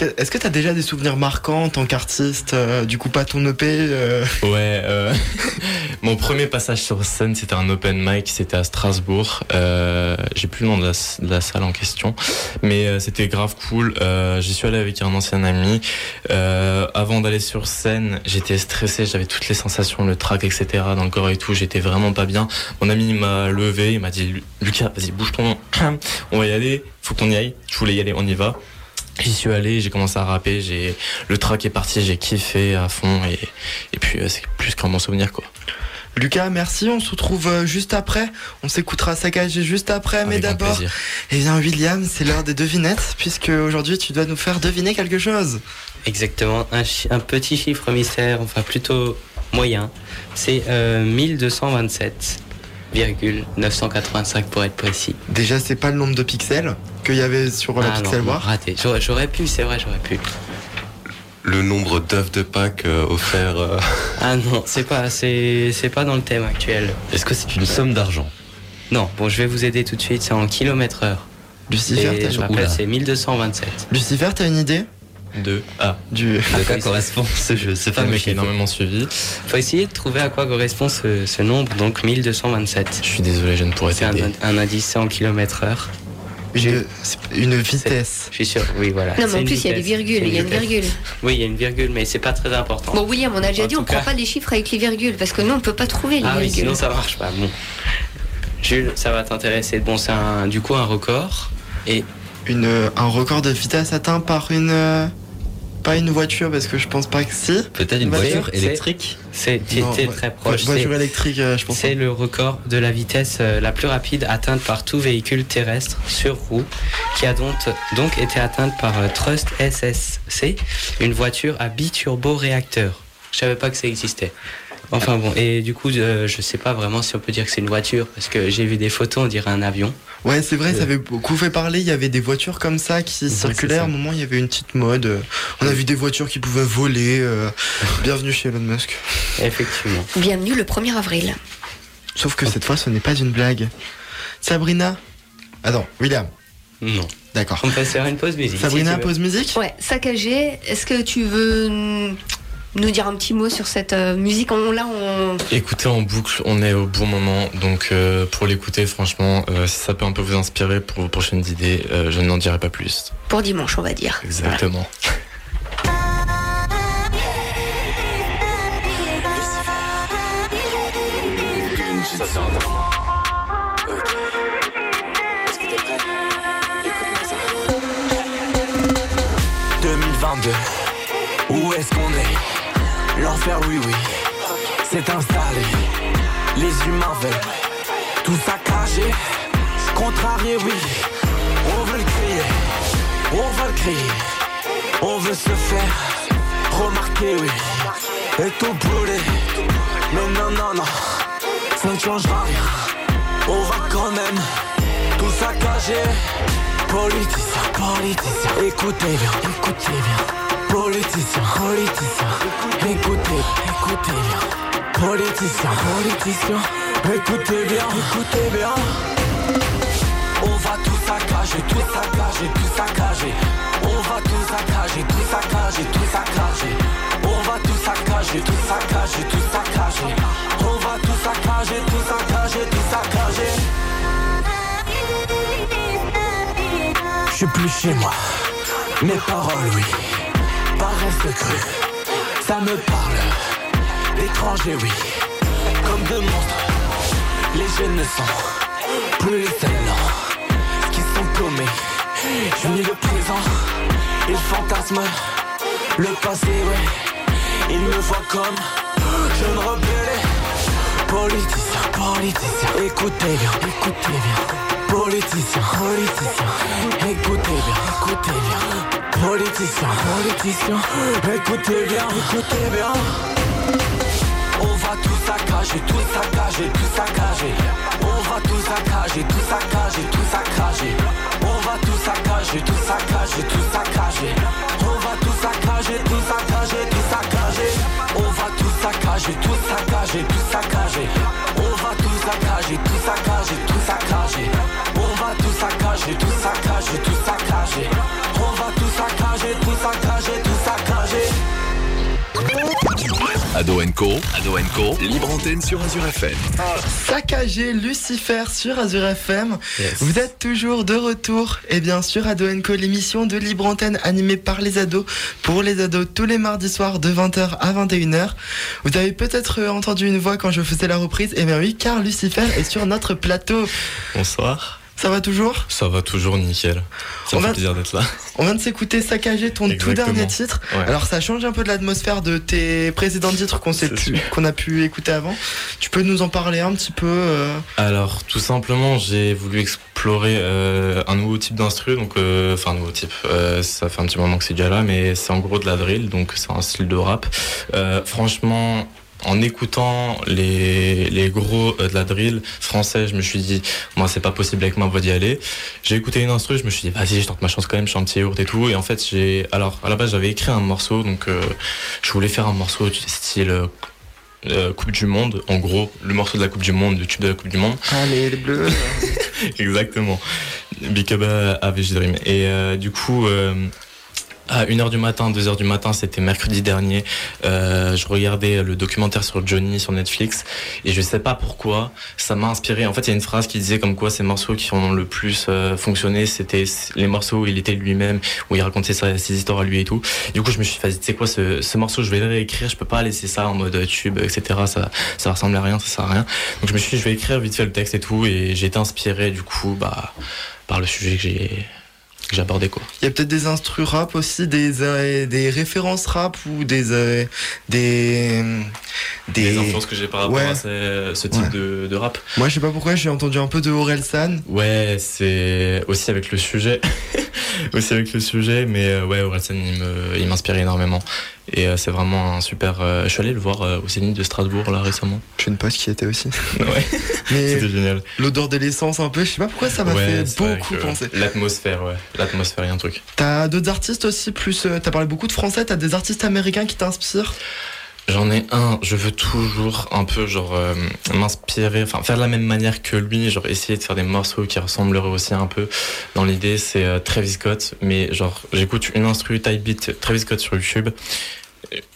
Est-ce que t'as déjà des souvenirs marquants en tant qu'artiste euh, Du coup, pas ton EP euh, Ouais, euh, [LAUGHS] mon premier passage sur scène, c'était un open mic, c'était à Strasbourg. J'ai plus le nom de la, salle en question, mais c'était grave cool. J'y suis allé avec un ancien ami. Avant d'aller sur scène, j'étais stressé, j'avais toutes les sensations, le trac, etc. dans le corps et tout. J'étais vraiment pas bien. Mon ami m'a levé, il m'a dit Lu- Lucas, vas-y, bouge ton, [CLEARS THROAT] on va y aller. Faut qu'on y aille. Je voulais y aller, on y va. J'y suis allé, j'ai commencé à rapper, j'ai le track est parti, j'ai kiffé à fond et, et puis euh, c'est plus qu'un bon souvenir quoi. Lucas, merci. On se retrouve euh, juste après. On s'écoutera saccager juste après. mais Avec d'abord, eh bien, William, c'est l'heure des devinettes, puisque aujourd'hui, tu dois nous faire deviner quelque chose. Exactement, un, chi- un petit chiffre mystère, enfin plutôt moyen. C'est euh, 1227,985 pour être précis. Déjà, c'est pas le nombre de pixels qu'il y avait sur la Ah non, Pixel War. raté. J'aurais, j'aurais pu, c'est vrai, j'aurais pu. Le nombre d'œufs de Pâques euh, offerts. euh, Ah non, c'est pas, c'est, c'est pas dans le thème actuel. Est-ce que c'est une somme d'argent Non, bon, je vais vous aider tout de suite, c'est en kilomètres heure. Lucifer, Et t'as je rappelle, Oula. c'est 1227. Lucifer, t'as une idée? Deux. Ah, du De quoi correspond ce jeu, ce un fameux mec qui a chiffre énormément suivi. Faut essayer de trouver à quoi correspond ce, ce nombre, donc 1227. Je suis désolé, je ne pourrais C'est un, indice, en kilomètres heure. une, c'est une vitesse Je suis sûr, oui, voilà. Non, mais en plus, il y a des virgules. Il y a une virgule. Oui, il y a une virgule, mais c'est pas très important. Bon, William, on a déjà En dit, on prend cas- pas les chiffres avec les virgules, parce que nous, on peut pas trouver les ah oui, sinon ça marche pas. Bon. Jules, ça va t'intéresser. Bon, c'est un, du coup un record. Et une, Un record de vitesse atteint par une. Pas une voiture, parce que je pense pas que si. Peut-être une voiture électrique c'est très proche. Voiture C'est- électrique, je pense. C'est le record de la vitesse euh, la plus rapide atteinte par tout véhicule terrestre sur roue, qui a donc, donc été atteinte par euh, Trust SSC, une voiture à biturbo-réacteur. Je savais pas que ça existait. Enfin bon, et du coup, euh, je sais pas vraiment si on peut dire que c'est une voiture, parce que j'ai vu des photos, on dirait un avion. Ouais, c'est vrai, ça avait beaucoup fait parler. Il y avait des voitures comme ça qui Ouais, circulaient. À un moment, il y avait une petite mode. euh, On a vu des voitures qui pouvaient voler. euh, [LAUGHS] Bienvenue chez Elon Musk. Effectivement. Bienvenue le 1er avril. Sauf que cette fois, ce n'est pas une blague. Sabrina Attends, William. Non. D'accord. On peut faire une pause musique. Sabrina, si pause musique? Ouais, saccagé, est-ce que tu veux mm, nous dire un petit mot sur cette euh, musique on, Là, on... Écoutez en boucle, on est au bon moment, donc euh, pour l'écouter, franchement, euh, si ça peut un peu vous inspirer pour vos prochaines idées, euh, je n'en dirai pas plus. pour dimanche, on va dire. Exactement. Voilà. 2022 Où est-ce qu'on est L'enfer, oui, oui, c'est installé. Les humains veulent tout saccager. Contrarié, oui, on veut le crier, on veut le crier. On veut se faire remarquer, oui, et tout brûler. Mais non, non, non, ça ne changera rien. On va quand même tout saccager. Politicien, politicien, écoutez bien, écoutez bien. Politicien, politicien, écoutez, écoutez bien. Politicien, politicien, écoutez bien, écoutez bien. On va tout saccager, tout saccager, tout saccager. On va tout saccager, tout saccager, tout saccager. On va tout saccager, tout saccager, tout saccager. On va tout saccager, tout saccager, tout saccager. Je suis plus chez moi. Mes paroles, oui, paraissent crues. Ça me parle d'étrangers, oui, comme de monstres. Les jeunes ne sont plus les seuls non, qui sont paumés. Je le présent, ils fantasment le passé, ouais. Ils me voient comme jeune rebelle. Politicien, politicien, écoutez bien, écoutez bien. Politicien, politicien, écoutez bien, écoutez bien. Politicien, politicien, écoutez bien, écoutez bien. On va tout saccager, tout saccager, tout saccager. On va tout saccager, tout saccager, tout saccager. On va tout saccager, tout saccager, tout saccager. On va tout saccager, tout saccager, tout saccager. On va tout saccager, tout saccager, tout saccager. On va tout saccager, tout saccager, tout saccager. On va tout saccager, tout saccager, tout saccager. On va tout saccager, tout saccager, tout saccager. Ado Co, Ado Co, libre antenne sur Azure FM. Saccagé Lucifer sur Azure FM. Yes. Vous êtes toujours de retour et bien sûr Ado Co, l'émission de libre antenne animée par les ados pour les ados tous les mardis soirs de 20h à 21h. Vous avez peut-être entendu une voix quand je faisais la reprise. Et bien oui, car Lucifer est sur notre plateau. Bonsoir. Ça va toujours Ça va toujours nickel. Ça On me fait plaisir d'être là. On vient de s'écouter Saccagé, ton tout dernier titre. Ouais. Alors ça change un peu de l'atmosphère de tes précédents titres qu'on a pu écouter avant. Tu peux nous en parler un petit peu euh, Alors, tout simplement, j'ai voulu explorer euh, un nouveau type d'instru, donc euh, enfin un nouveau type. ça fait un petit moment que c'est déjà là, mais c'est en gros de la drill, donc c'est un style de rap. Franchement. En écoutant les, les gros euh, de la drill français, je me suis dit, moi c'est pas possible avec ma voix d'y aller. J'ai écouté une instru, je me suis dit, vas-y, je tente ma chance quand même, je suis un petit yaourt et tout. Et en fait, j'ai, alors à la base, j'avais écrit un morceau, donc euh, je voulais faire un morceau style euh, euh, Coupe du Monde, en gros, le morceau de la Coupe du Monde, le tube de la Coupe du Monde. Allez, les bleus. [LAUGHS] Exactement. Big up à à VG Dream. Et euh, du coup, euh, à 1h du matin, 2h du matin, c'était mercredi dernier, euh, je regardais le documentaire sur Johnny sur Netflix et je sais pas pourquoi, ça m'a inspiré. En fait, il y a une phrase qui disait comme quoi ces morceaux qui ont le plus euh, fonctionné, c'était les morceaux où il était lui-même, où il racontait ses histoires à lui et tout. Du coup, je me suis tu sais quoi, ce, ce morceau, je vais le réécrire, je peux pas laisser ça en mode tube, etc. Ça, ça ressemble à rien, ça sert à rien. Donc je me suis dit, je vais écrire vite fait le texte et tout, et j'ai été inspiré du coup bah, par le sujet que j'ai que abordé quoi. Il y a peut-être des instrus rap aussi, des, euh, des références rap ou des. euh, des, Des influences que j'ai par rapport Ouais. à ce, ce type Ouais. de, de rap. Moi, je sais pas pourquoi, j'ai entendu un peu de Orelsan. Ouais, c'est aussi avec le sujet, [LAUGHS] aussi avec le sujet, mais euh, ouais, il me, il m'inspire énormément. Et euh, c'est vraiment un super. euh, je suis allé le voir euh, au Zénith de Strasbourg là récemment. J'ai une pote qui y était aussi. [LAUGHS] Ouais, [LAUGHS] c'était génial. l'odeur de l'essence, un peu, je sais pas pourquoi ça m'a ouais, fait beaucoup penser. L'atmosphère, ouais, l'atmosphère, il y a un truc. T'as d'autres artistes aussi, plus. T'as parlé beaucoup de français, t'as des artistes américains qui t'inspirent? J'en ai un, je veux toujours un peu genre euh, m'inspirer, enfin faire de la même manière que lui, genre essayer de faire des morceaux qui ressembleraient aussi un peu. Dans l'idée, c'est euh, Travis Scott, mais genre j'écoute une instru type beat Travis Scott sur YouTube.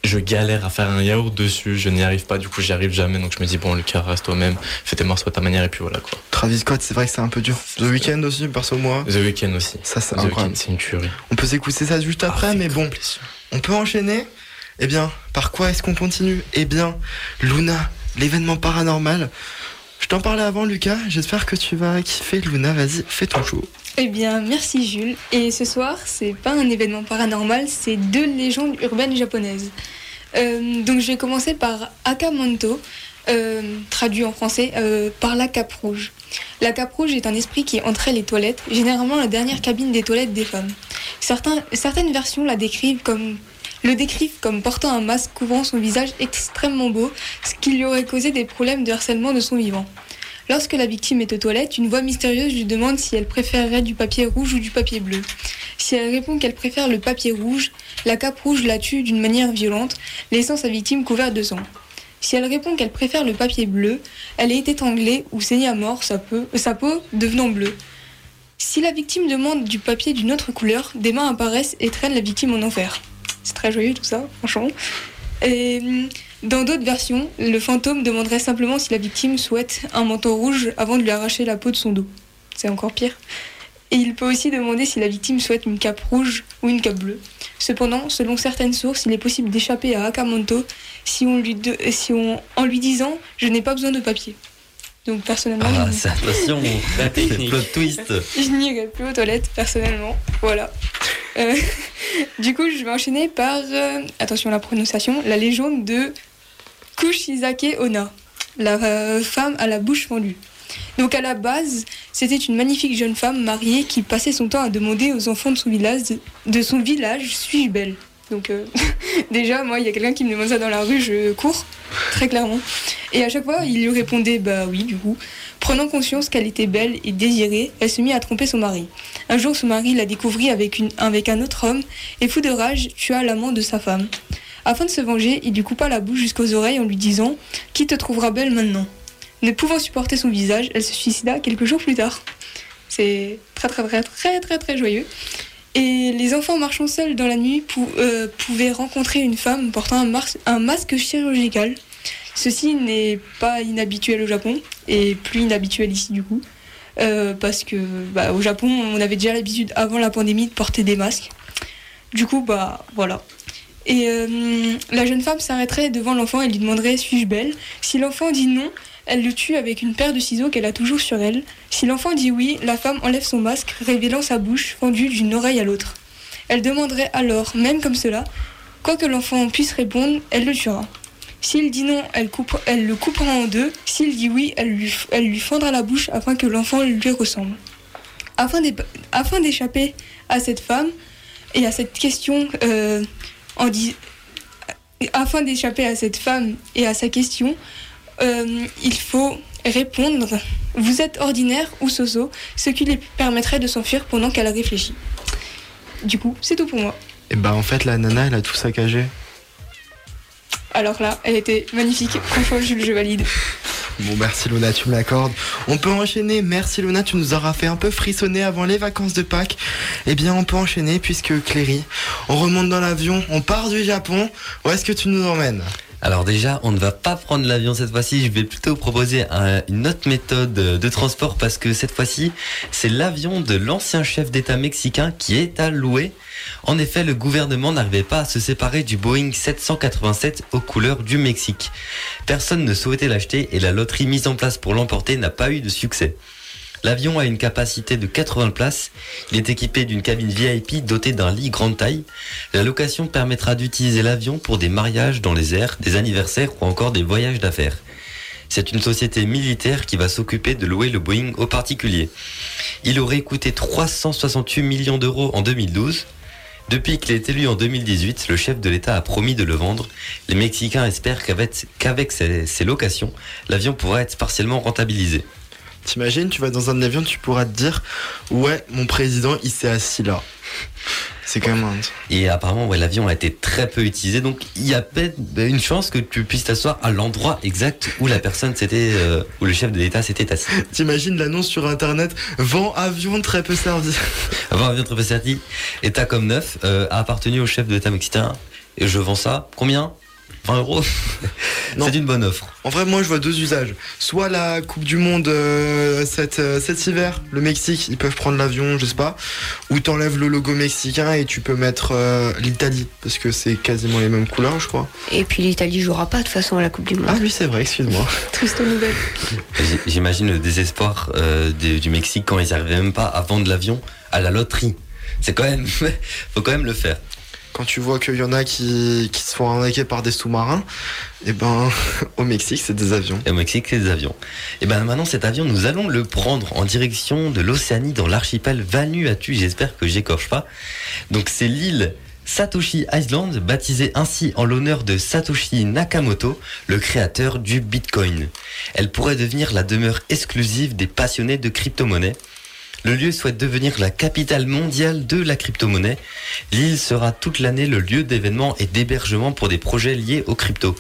Je galère à faire un yaourt dessus, je n'y arrive pas, du coup j'y arrive jamais, donc je me dis bon Lucas reste toi-même, fais tes morceaux à ta manière et puis voilà quoi. Travis Scott, c'est vrai que c'est un peu dur. The Weeknd aussi, perso, moi. The Weeknd aussi. Ça, c'est The incroyable. C'est une tuerie. On peut s'écouter ça juste après, Ah, mais avec bon, on peut enchaîner. Eh bien, par quoi est-ce qu'on continue? Eh bien, Luna, l'événement paranormal. Je t'en parlais avant, Lucas. J'espère que tu vas kiffer. Luna, vas-y, fais ton show. Eh bien, merci Jules. Et ce soir, c'est pas un événement paranormal, c'est deux légendes urbaines japonaises. Euh, donc, je vais commencer par Akamanto, euh, traduit en français euh, par la cape rouge. La cape rouge est un esprit qui entrait les toilettes, généralement la dernière cabine des toilettes des femmes. Certaines versions la décrivent comme le décrivent comme portant un masque couvrant son visage extrêmement beau, ce qui lui aurait causé des problèmes de harcèlement de son vivant. Lorsque la victime est aux toilettes, une voix mystérieuse lui demande si elle préférerait du papier rouge ou du papier bleu. Si elle répond qu'elle préfère le papier rouge, la cape rouge la tue d'une manière violente, laissant sa victime couverte de sang. Si elle répond qu'elle préfère le papier bleu, elle est étranglée ou saignée à mort, sa peau, sa peau devenant bleue. Si la victime demande du papier d'une autre couleur, des mains apparaissent et traînent la victime en enfer. C'est très joyeux tout ça, franchement. Et hum, dans d'autres versions, le fantôme demanderait simplement si la victime souhaite un manteau rouge avant de lui arracher la peau de son dos. C'est encore pire. Et il peut aussi demander si la victime souhaite une cape rouge ou une cape bleue. Cependant, selon certaines sources, il est possible d'échapper à Akamanto si on lui si on, en lui disant je n'ai pas besoin de papier. Donc personnellement, Ah, je- c'est attention, La [LAUGHS] c'est technique. plot twist. je n'irai plus aux toilettes personnellement. Voilà. Euh, [LAUGHS] du coup, je vais enchaîner par, euh, attention à la prononciation, la légende de Kushizake Onna, la euh, femme à la bouche fendue. Donc à la base, c'était une magnifique jeune femme mariée qui passait son temps à demander aux enfants de son village, de son village, suis-je belle? Donc euh, [LAUGHS] déjà, moi, il y a quelqu'un qui me demande ça dans la rue, je cours, très clairement. Et à chaque fois, il lui répondait, bah oui, du coup. Prenant conscience qu'elle était belle et désirée, elle se mit à tromper son mari. Un jour, son mari la découvrit avec, avec un autre homme et fou de rage, tua l'amant de sa femme. Afin de se venger, il lui coupa la bouche jusqu'aux oreilles en lui disant Qui te trouvera belle maintenant? Ne pouvant supporter son visage, elle se suicida quelques jours plus tard. C'est très très très très très très joyeux. Et les enfants marchant seuls dans la nuit euh, pouvaient rencontrer une femme portant un masque chirurgical. Ceci n'est pas inhabituel au Japon et plus inhabituel ici du coup. Euh, parce que bah, au Japon, on avait déjà l'habitude avant la pandémie de porter des masques. Du coup, bah voilà. Et euh, la jeune femme s'arrêterait devant l'enfant et lui demanderait Suis-je belle? Si l'enfant dit non, elle le tue avec une paire de ciseaux qu'elle a toujours sur elle. Si l'enfant dit oui, la femme enlève son masque, révélant sa bouche fendue d'une oreille à l'autre. Elle demanderait alors, même comme cela, quoi que l'enfant puisse répondre, elle le tuera. S'il dit non, elle, le coupera en deux. S'il dit oui, elle lui, fendra la bouche afin que l'enfant lui ressemble. Afin d'é- afin d'échapper à cette femme et à cette question, euh, afin d'échapper à cette femme et à sa question, euh, il faut répondre Vous êtes ordinaire ou soso, ce qui lui permettrait de s'enfuir pendant qu'elle réfléchit. Du coup, c'est tout pour moi. Et bah en fait la nana elle a tout saccagé. Alors là, elle était magnifique. Franchement, Jules, je valide. Bon merci Luna, tu me l'accordes. On peut enchaîner, merci Luna, tu nous auras fait un peu frissonner avant les vacances de Pâques. Eh bien on peut enchaîner puisque Cléry, on remonte dans l'avion, on part du Japon. Où est-ce que tu nous emmènes? Alors déjà, on ne va pas prendre l'avion cette fois-ci, je vais plutôt proposer un- une autre méthode de transport parce que cette fois-ci, c'est l'avion de l'ancien chef d'État mexicain qui est à louer. En effet, le gouvernement n'arrivait pas à se séparer du Boeing 787 aux couleurs du Mexique. Personne ne souhaitait l'acheter et la loterie mise en place pour l'emporter n'a pas eu de succès. L'avion a une capacité de 80 places. Il est équipé d'une cabine VIP dotée d'un lit grande taille. La location permettra d'utiliser l'avion pour des mariages dans les airs, des anniversaires ou encore des voyages d'affaires. C'est une société militaire qui va s'occuper de louer le Boeing aux particuliers. Il aurait coûté 368 millions d'euros en 2012. Depuis qu'il est élu en 2018, le chef de l'État a promis de le vendre. Les Mexicains espèrent qu'avec ces locations, l'avion pourra être partiellement rentabilisé. T'imagines, tu vas dans un avion, tu pourras te dire Ouais, mon président il s'est assis là. C'est quand même un... Et apparemment, ouais, l'avion a été très peu utilisé, donc il y a peut-être une chance que tu puisses t'asseoir à l'endroit exact où la personne s'était, euh, où le chef de l'État s'était assis. [LAUGHS] T'imagines l'annonce sur internet Vent avion très peu servi. [LAUGHS] Un avion très peu servi, État comme neuf, euh, a appartenu au chef de l'État mexicain. Et je vends ça, combien? 20 euros, [LAUGHS] Non. c'est une bonne offre. En vrai, moi, je vois deux usages. Soit la Coupe du Monde euh, cet, euh, cet hiver, le Mexique, ils peuvent prendre l'avion, je sais pas. Ou t'enlèves le logo mexicain et tu peux mettre euh, l'Italie, parce que c'est quasiment les mêmes couleurs, je crois. Et puis l'Italie jouera pas de toute façon à la Coupe du Monde. Ah oui, c'est vrai, excuse-moi. [LAUGHS] Triste nouvelle. J'imagine le désespoir euh, du, du Mexique quand ils n'arrivaient même pas à vendre l'avion à la loterie. C'est quand même, [LAUGHS] faut quand même le faire. Quand tu vois qu'il y en a qui, qui se font arnaquer par des sous-marins, et ben, [LAUGHS] au Mexique, c'est des avions. Et au Mexique, c'est des avions. Et ben maintenant, cet avion, nous allons le prendre en direction de l'Océanie dans l'archipel Vanuatu. J'espère que j'écorche pas. Donc c'est l'île Satoshi Island, baptisée ainsi en l'honneur de Satoshi Nakamoto, le créateur du Bitcoin. Elle pourrait devenir la demeure exclusive des passionnés de crypto-monnaies. Le lieu souhaite devenir la capitale mondiale de la crypto-monnaie. L'île sera toute l'année le lieu d'événements et d'hébergement pour des projets liés aux cryptos.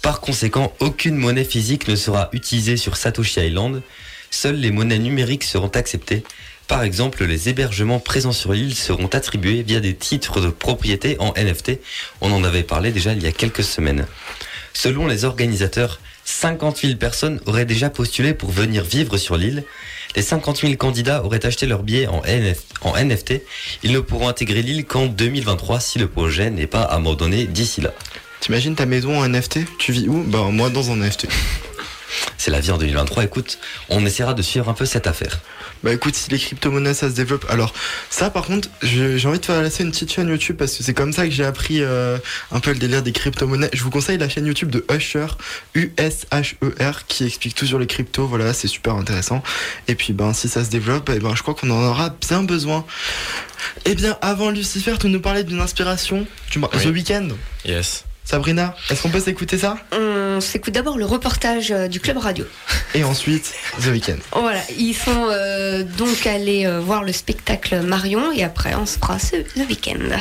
Par conséquent, aucune monnaie physique ne sera utilisée sur Satoshi Island. Seules les monnaies numériques seront acceptées. Par exemple, les hébergements présents sur l'île seront attribués via des titres de propriété en NFT. On en avait parlé déjà il y a quelques semaines. Selon les organisateurs, 50 000 personnes auraient déjà postulé pour venir vivre sur l'île. Les 50 000 candidats auraient acheté leur billet en, NF en NFT. Ils ne pourront intégrer l'île qu'en 2023 si le projet n'est pas abandonné d'ici là. T'imagines ta maison en NFT Tu vis où? Bah, moi, dans un NFT. C'est la vie en 2023. Écoute, on essaiera de suivre un peu cette affaire. Bah écoute, si les crypto-monnaies ça se développe. Alors, ça par contre, j'ai envie de faire laisser une petite chaîne YouTube parce que c'est comme ça que j'ai appris euh, un peu le délire des crypto-monnaies. Je vous conseille la chaîne YouTube de Usher, U-S-H-E-R, qui explique tout sur les cryptos. Voilà, c'est super intéressant. Et puis, ben, si ça se développe, eh ben, je crois qu'on en aura bien besoin. Eh bien, avant Lucifer, tu nous parlais d'une inspiration. Tu Oui. The Weeknd? Yes. Sabrina, est-ce qu'on peut s'écouter ça? On s'écoute d'abord le reportage euh, du club radio. Et ensuite, The Weeknd. Voilà, ils sont euh, donc allés euh, voir le spectacle Marion et après on se fera ce, le week-end.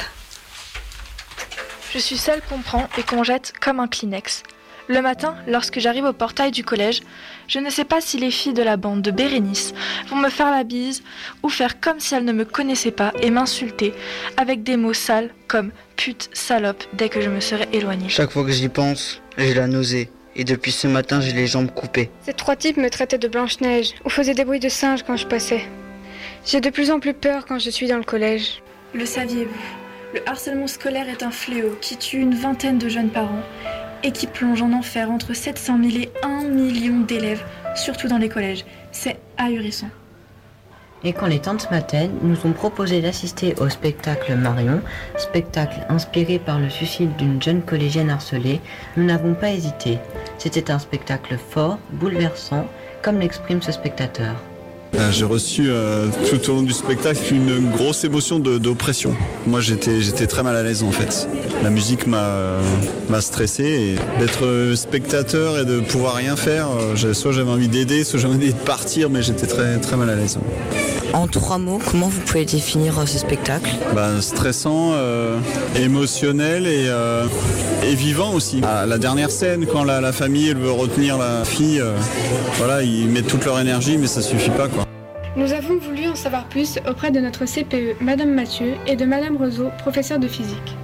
Je suis celle qu'on prend et qu'on jette comme un Kleenex. Le matin, lorsque j'arrive au portail du collège, je ne sais pas si les filles de la bande de Bérénice vont me faire la bise ou faire comme si elles ne me connaissaient pas et m'insulter avec des mots sales comme pute, salope dès que je me serai éloignée. Chaque fois que j'y pense, j'ai la nausée. Et depuis ce matin, j'ai les jambes coupées. Ces trois types me traitaient de Blanche-Neige ou faisaient des bruits de singe quand je passais. J'ai de plus en plus peur quand je suis dans le collège. Le saviez-vous? Le harcèlement scolaire est un fléau qui tue une vingtaine de jeunes parents et qui plonge en enfer entre 700 000 et 1 million d'élèves, surtout dans les collèges. C'est ahurissant. Et quand les tantes Maten nous ont proposé d'assister au spectacle Marion, spectacle inspiré par le suicide d'une jeune collégienne harcelée, nous n'avons pas hésité. C'était un spectacle fort, bouleversant, comme l'exprime ce spectateur. Euh, J'ai reçu euh, tout au long du spectacle une grosse émotion d'oppression. Moi j'étais j'étais très mal à l'aise en fait. La musique m'a euh, m'a stressé et d'être spectateur et de pouvoir rien faire, euh, soit j'avais envie d'aider, soit j'avais envie de partir, mais j'étais très très mal à l'aise. En trois mots, comment vous pouvez définir ce spectacle? Bah, stressant, émotionnel et, et vivant aussi. La dernière scène, quand la, la famille elle veut retenir la fille, voilà, ils mettent toute leur énergie, mais ça suffit pas quoi. Nous avons voulu en savoir plus auprès de notre CPE, Madame Mathieu, et de Madame Roseau, professeure de physique.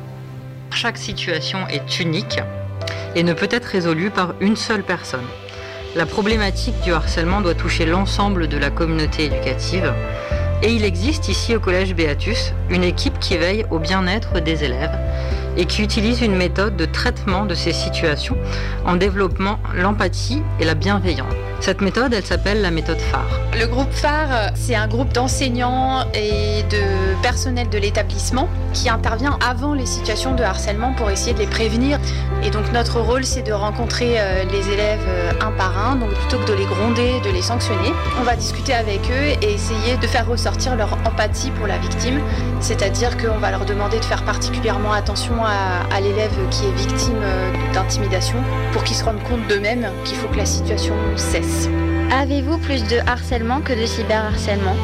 Chaque situation est unique et ne peut être résolue par une seule personne. La problématique du harcèlement doit toucher l'ensemble de la communauté éducative et il existe ici au Collège Béatus une équipe qui veille au bien-être des élèves et qui utilise une méthode de traitement de ces situations en développant l'empathie et la bienveillance. Cette méthode, elle s'appelle la méthode phare. Le groupe phare, c'est un groupe d'enseignants et de personnel de l'établissement qui intervient avant les situations de harcèlement pour essayer de les prévenir. Et donc notre rôle, c'est de rencontrer euh, les élèves euh, un par un, donc plutôt que de les gronder, de les sanctionner. On va discuter avec eux et essayer de faire ressortir leur empathie pour la victime, c'est-à-dire qu'on va leur demander de faire particulièrement attention à, à l'élève qui est victime euh, d'intimidation pour qu'ils se rendent compte d'eux-mêmes qu'il faut que la situation cesse. Avez-vous plus de harcèlement que de cyberharcèlement?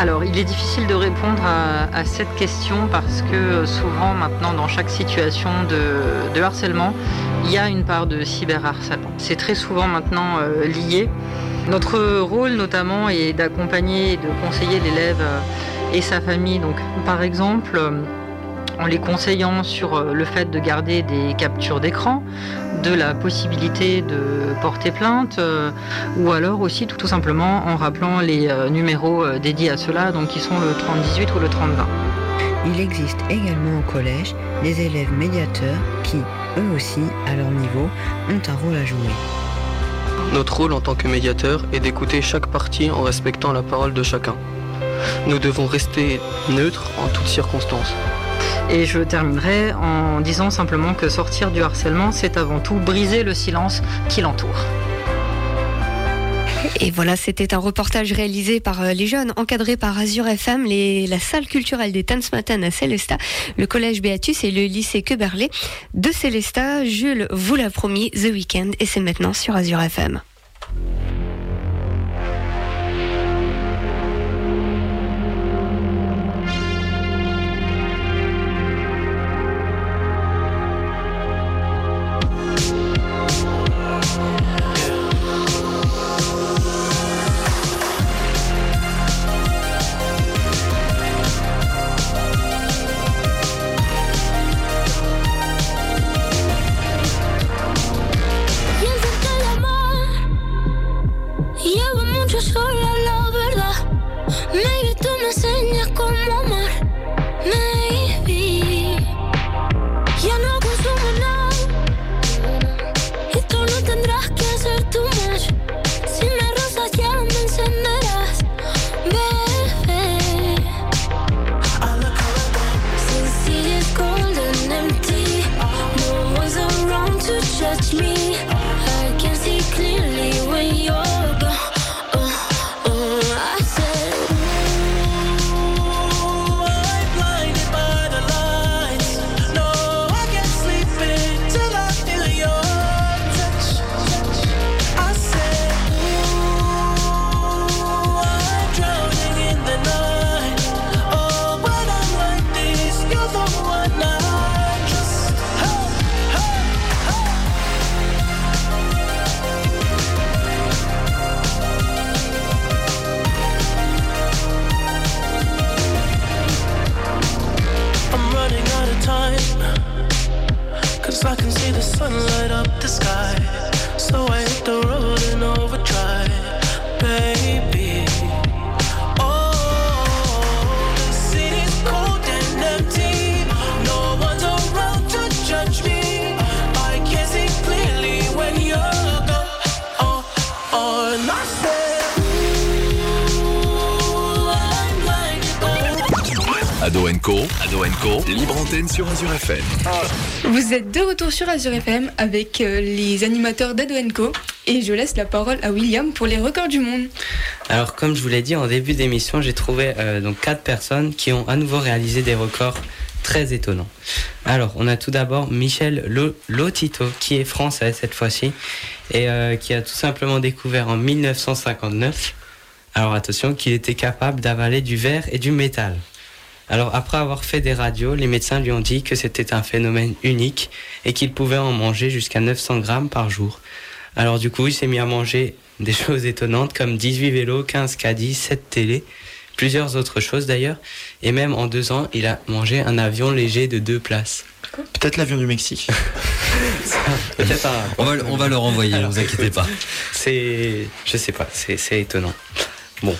Alors, il est difficile de répondre à, à cette question parce que euh, souvent, maintenant, dans chaque situation de, de harcèlement, il y a une part de cyberharcèlement. C'est très souvent maintenant euh, lié. Notre rôle, notamment, est d'accompagner et de conseiller l'élève euh, et sa famille. Donc, par exemple, en les conseillant sur le fait de garder des captures d'écran, de la possibilité de porter plainte, euh, ou alors aussi tout, tout simplement en rappelant les euh, numéros euh, dédiés à cela, donc qui sont le 3018 ou le 3020. Il existe également au collège des élèves médiateurs qui, eux aussi, à leur niveau, ont un rôle à jouer. Notre rôle en tant que médiateur est d'écouter chaque partie en respectant la parole de chacun. Nous devons rester neutres en toutes circonstances. Et je terminerai en disant simplement que sortir du harcèlement, c'est avant tout briser le silence qui l'entoure. Et voilà, c'était un reportage réalisé par euh, les jeunes, encadré par Azure FM, la salle culturelle des Tanzmatten à Célestat, le collège Béatus et le lycée Queberlé de Célestat. Jules vous l'a promis, The Weekend, et c'est maintenant sur Azure FM. Co, Ado Co, libre antenne sur Azure FM. Vous êtes de retour sur Azure FM avec euh, les animateurs d'Ado Co et je laisse la parole à William pour les records du monde. Alors, comme je vous l'ai dit en début d'émission, j'ai trouvé euh, donc quatre personnes qui ont à nouveau réalisé des records très étonnants. Alors, on a tout d'abord Michel Lo- Lotito, qui est français cette fois-ci, et euh, qui a tout simplement découvert en 1959, alors attention, qu'il était capable d'avaler du verre et du métal. Alors, après avoir fait des radios, les médecins lui ont dit que c'était un phénomène unique et qu'il pouvait en manger jusqu'à 900 grammes par jour. Alors du coup, il s'est mis à manger des [LAUGHS] choses étonnantes comme 18 vélos, 15 caddies, 7 télés, plusieurs autres choses d'ailleurs. Et même en deux ans, il a mangé un avion léger de deux places. Peut-être l'avion du Mexique. [LAUGHS] Un- On va, le- on va le renvoyer, ne vous inquiétez pas. C'est, je sais pas, c'est c'est étonnant. Bon.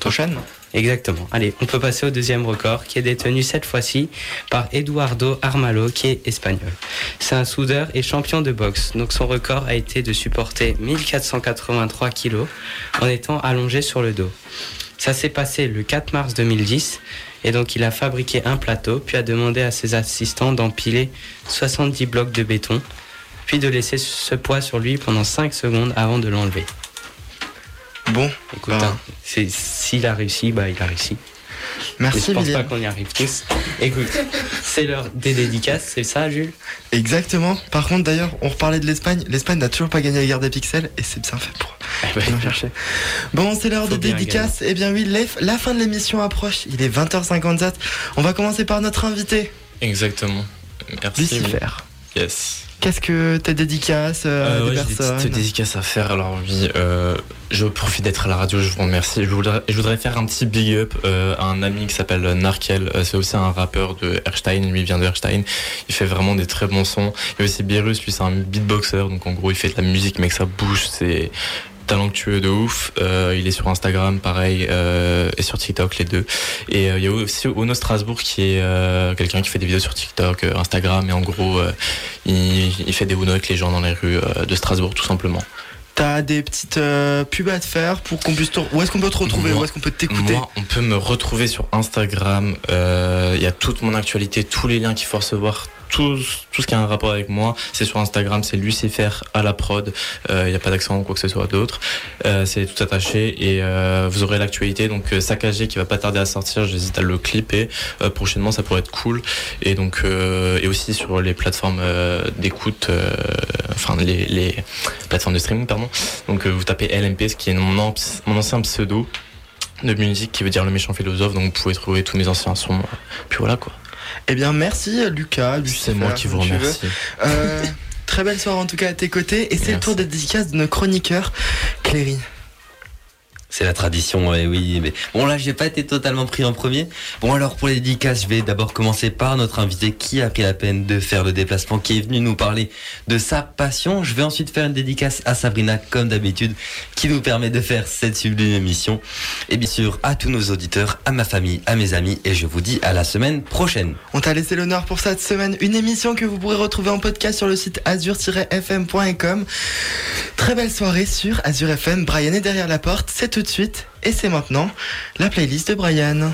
Prochaine Exactement. Allez, on peut passer au deuxième record qui est détenu cette fois-ci par Eduardo Armalo qui est espagnol. C'est un soudeur et champion de boxe. Donc son record a été de supporter 1483 kilos en étant allongé sur le dos. Ça s'est passé le 4 mars 2010 et donc il a fabriqué un plateau puis a demandé à ses assistants d'empiler 70 blocs de béton puis de laisser ce poids sur lui pendant 5 secondes avant de l'enlever. Bon, Écoute, hein, c'est- s'il a réussi, bah il a réussi. Merci, Mais je pense William. pas qu'on y arrive tous. Écoute, c'est l'heure des dédicaces, c'est ça, Jules? Exactement. Par contre, d'ailleurs, on reparlait de l'Espagne. L'Espagne n'a toujours pas gagné la guerre des pixels et c'est bien fait pour nous chercher. Bon, c'est l'heure Faut des dédicaces. Eh bien oui, la fin de l'émission approche. Il est 20h57. On va commencer par notre invité. Exactement. Merci. Lucifer. Yes. Qu'est-ce que tes dédicaces euh, Euh, à ouais, des j'ai dédicaces à faire. Alors oui, euh, je profite d'être à la radio, je vous remercie. Je voudrais, je voudrais faire un petit big up euh, à un ami qui s'appelle Narkel. Euh, C'est aussi un rappeur de Erstein, lui il vient de Erstein. Il fait vraiment des très bons sons. Il y a aussi Birus, lui c'est un beatboxer, donc en gros il fait de la musique mais que ça bouge, c'est talentueux de ouf. Euh, il est sur Instagram, pareil, euh, et sur TikTok, les deux. Et euh, il y a aussi Ono Strasbourg qui est quelqu'un qui fait des vidéos sur TikTok, Instagram, et en gros, il, il fait des Uno avec les gens dans les rues de Strasbourg, tout simplement. T'as des petites euh, pubs à te faire pour qu'on puisse te... Où est-ce qu'on peut te retrouver? Moi- Où est-ce qu'on peut t'écouter? Moi, on peut me retrouver sur Instagram. Euh, Il y a toute mon actualité, tous les liens qu'il faut recevoir, tout, tout ce qui a un rapport avec moi. C'est sur Instagram, c'est Lucifer à la prod. Euh, Il n'y a pas d'accent ou quoi que ce soit d'autre. Euh, c'est tout attaché et euh, vous aurez l'actualité. Donc euh, saccagé qui va pas tarder à sortir. J'hésite à le clipper. Euh, prochainement, ça pourrait être cool. Et donc euh, et aussi sur les plateformes euh, d'écoute, euh, enfin les, plateformes de streaming, pardon. Donc euh, vous tapez LMP, ce qui est mon ancien pseudo de musique qui veut dire le méchant philosophe donc vous pouvez trouver tous mes anciens sons puis voilà quoi Eh bien, merci Lucas. c'est moi qui vous remercie Euh, [LAUGHS] très belle soirée en tout cas à tes côtés. Et c'est le tour des dédicaces de nos chroniqueurs. Cléry. C'est la tradition, ouais, oui. Bon, là, j'ai pas été totalement pris en premier. Bon, alors pour les dédicaces, je vais d'abord commencer par notre invité qui a pris la peine de faire le déplacement, qui est venu nous parler de sa passion. Je vais ensuite faire une dédicace à Sabrina, comme d'habitude, qui nous permet de faire cette sublime émission. Et bien sûr, à tous nos auditeurs, à ma famille, à mes amis, et je vous dis à la semaine prochaine. On t'a laissé l'honneur pour cette semaine. Une émission que vous pourrez retrouver en podcast sur le site azur-fm.com. Très belle soirée sur Azure FM. Brian est derrière la porte. C'est Et c'est maintenant la playlist de Brian.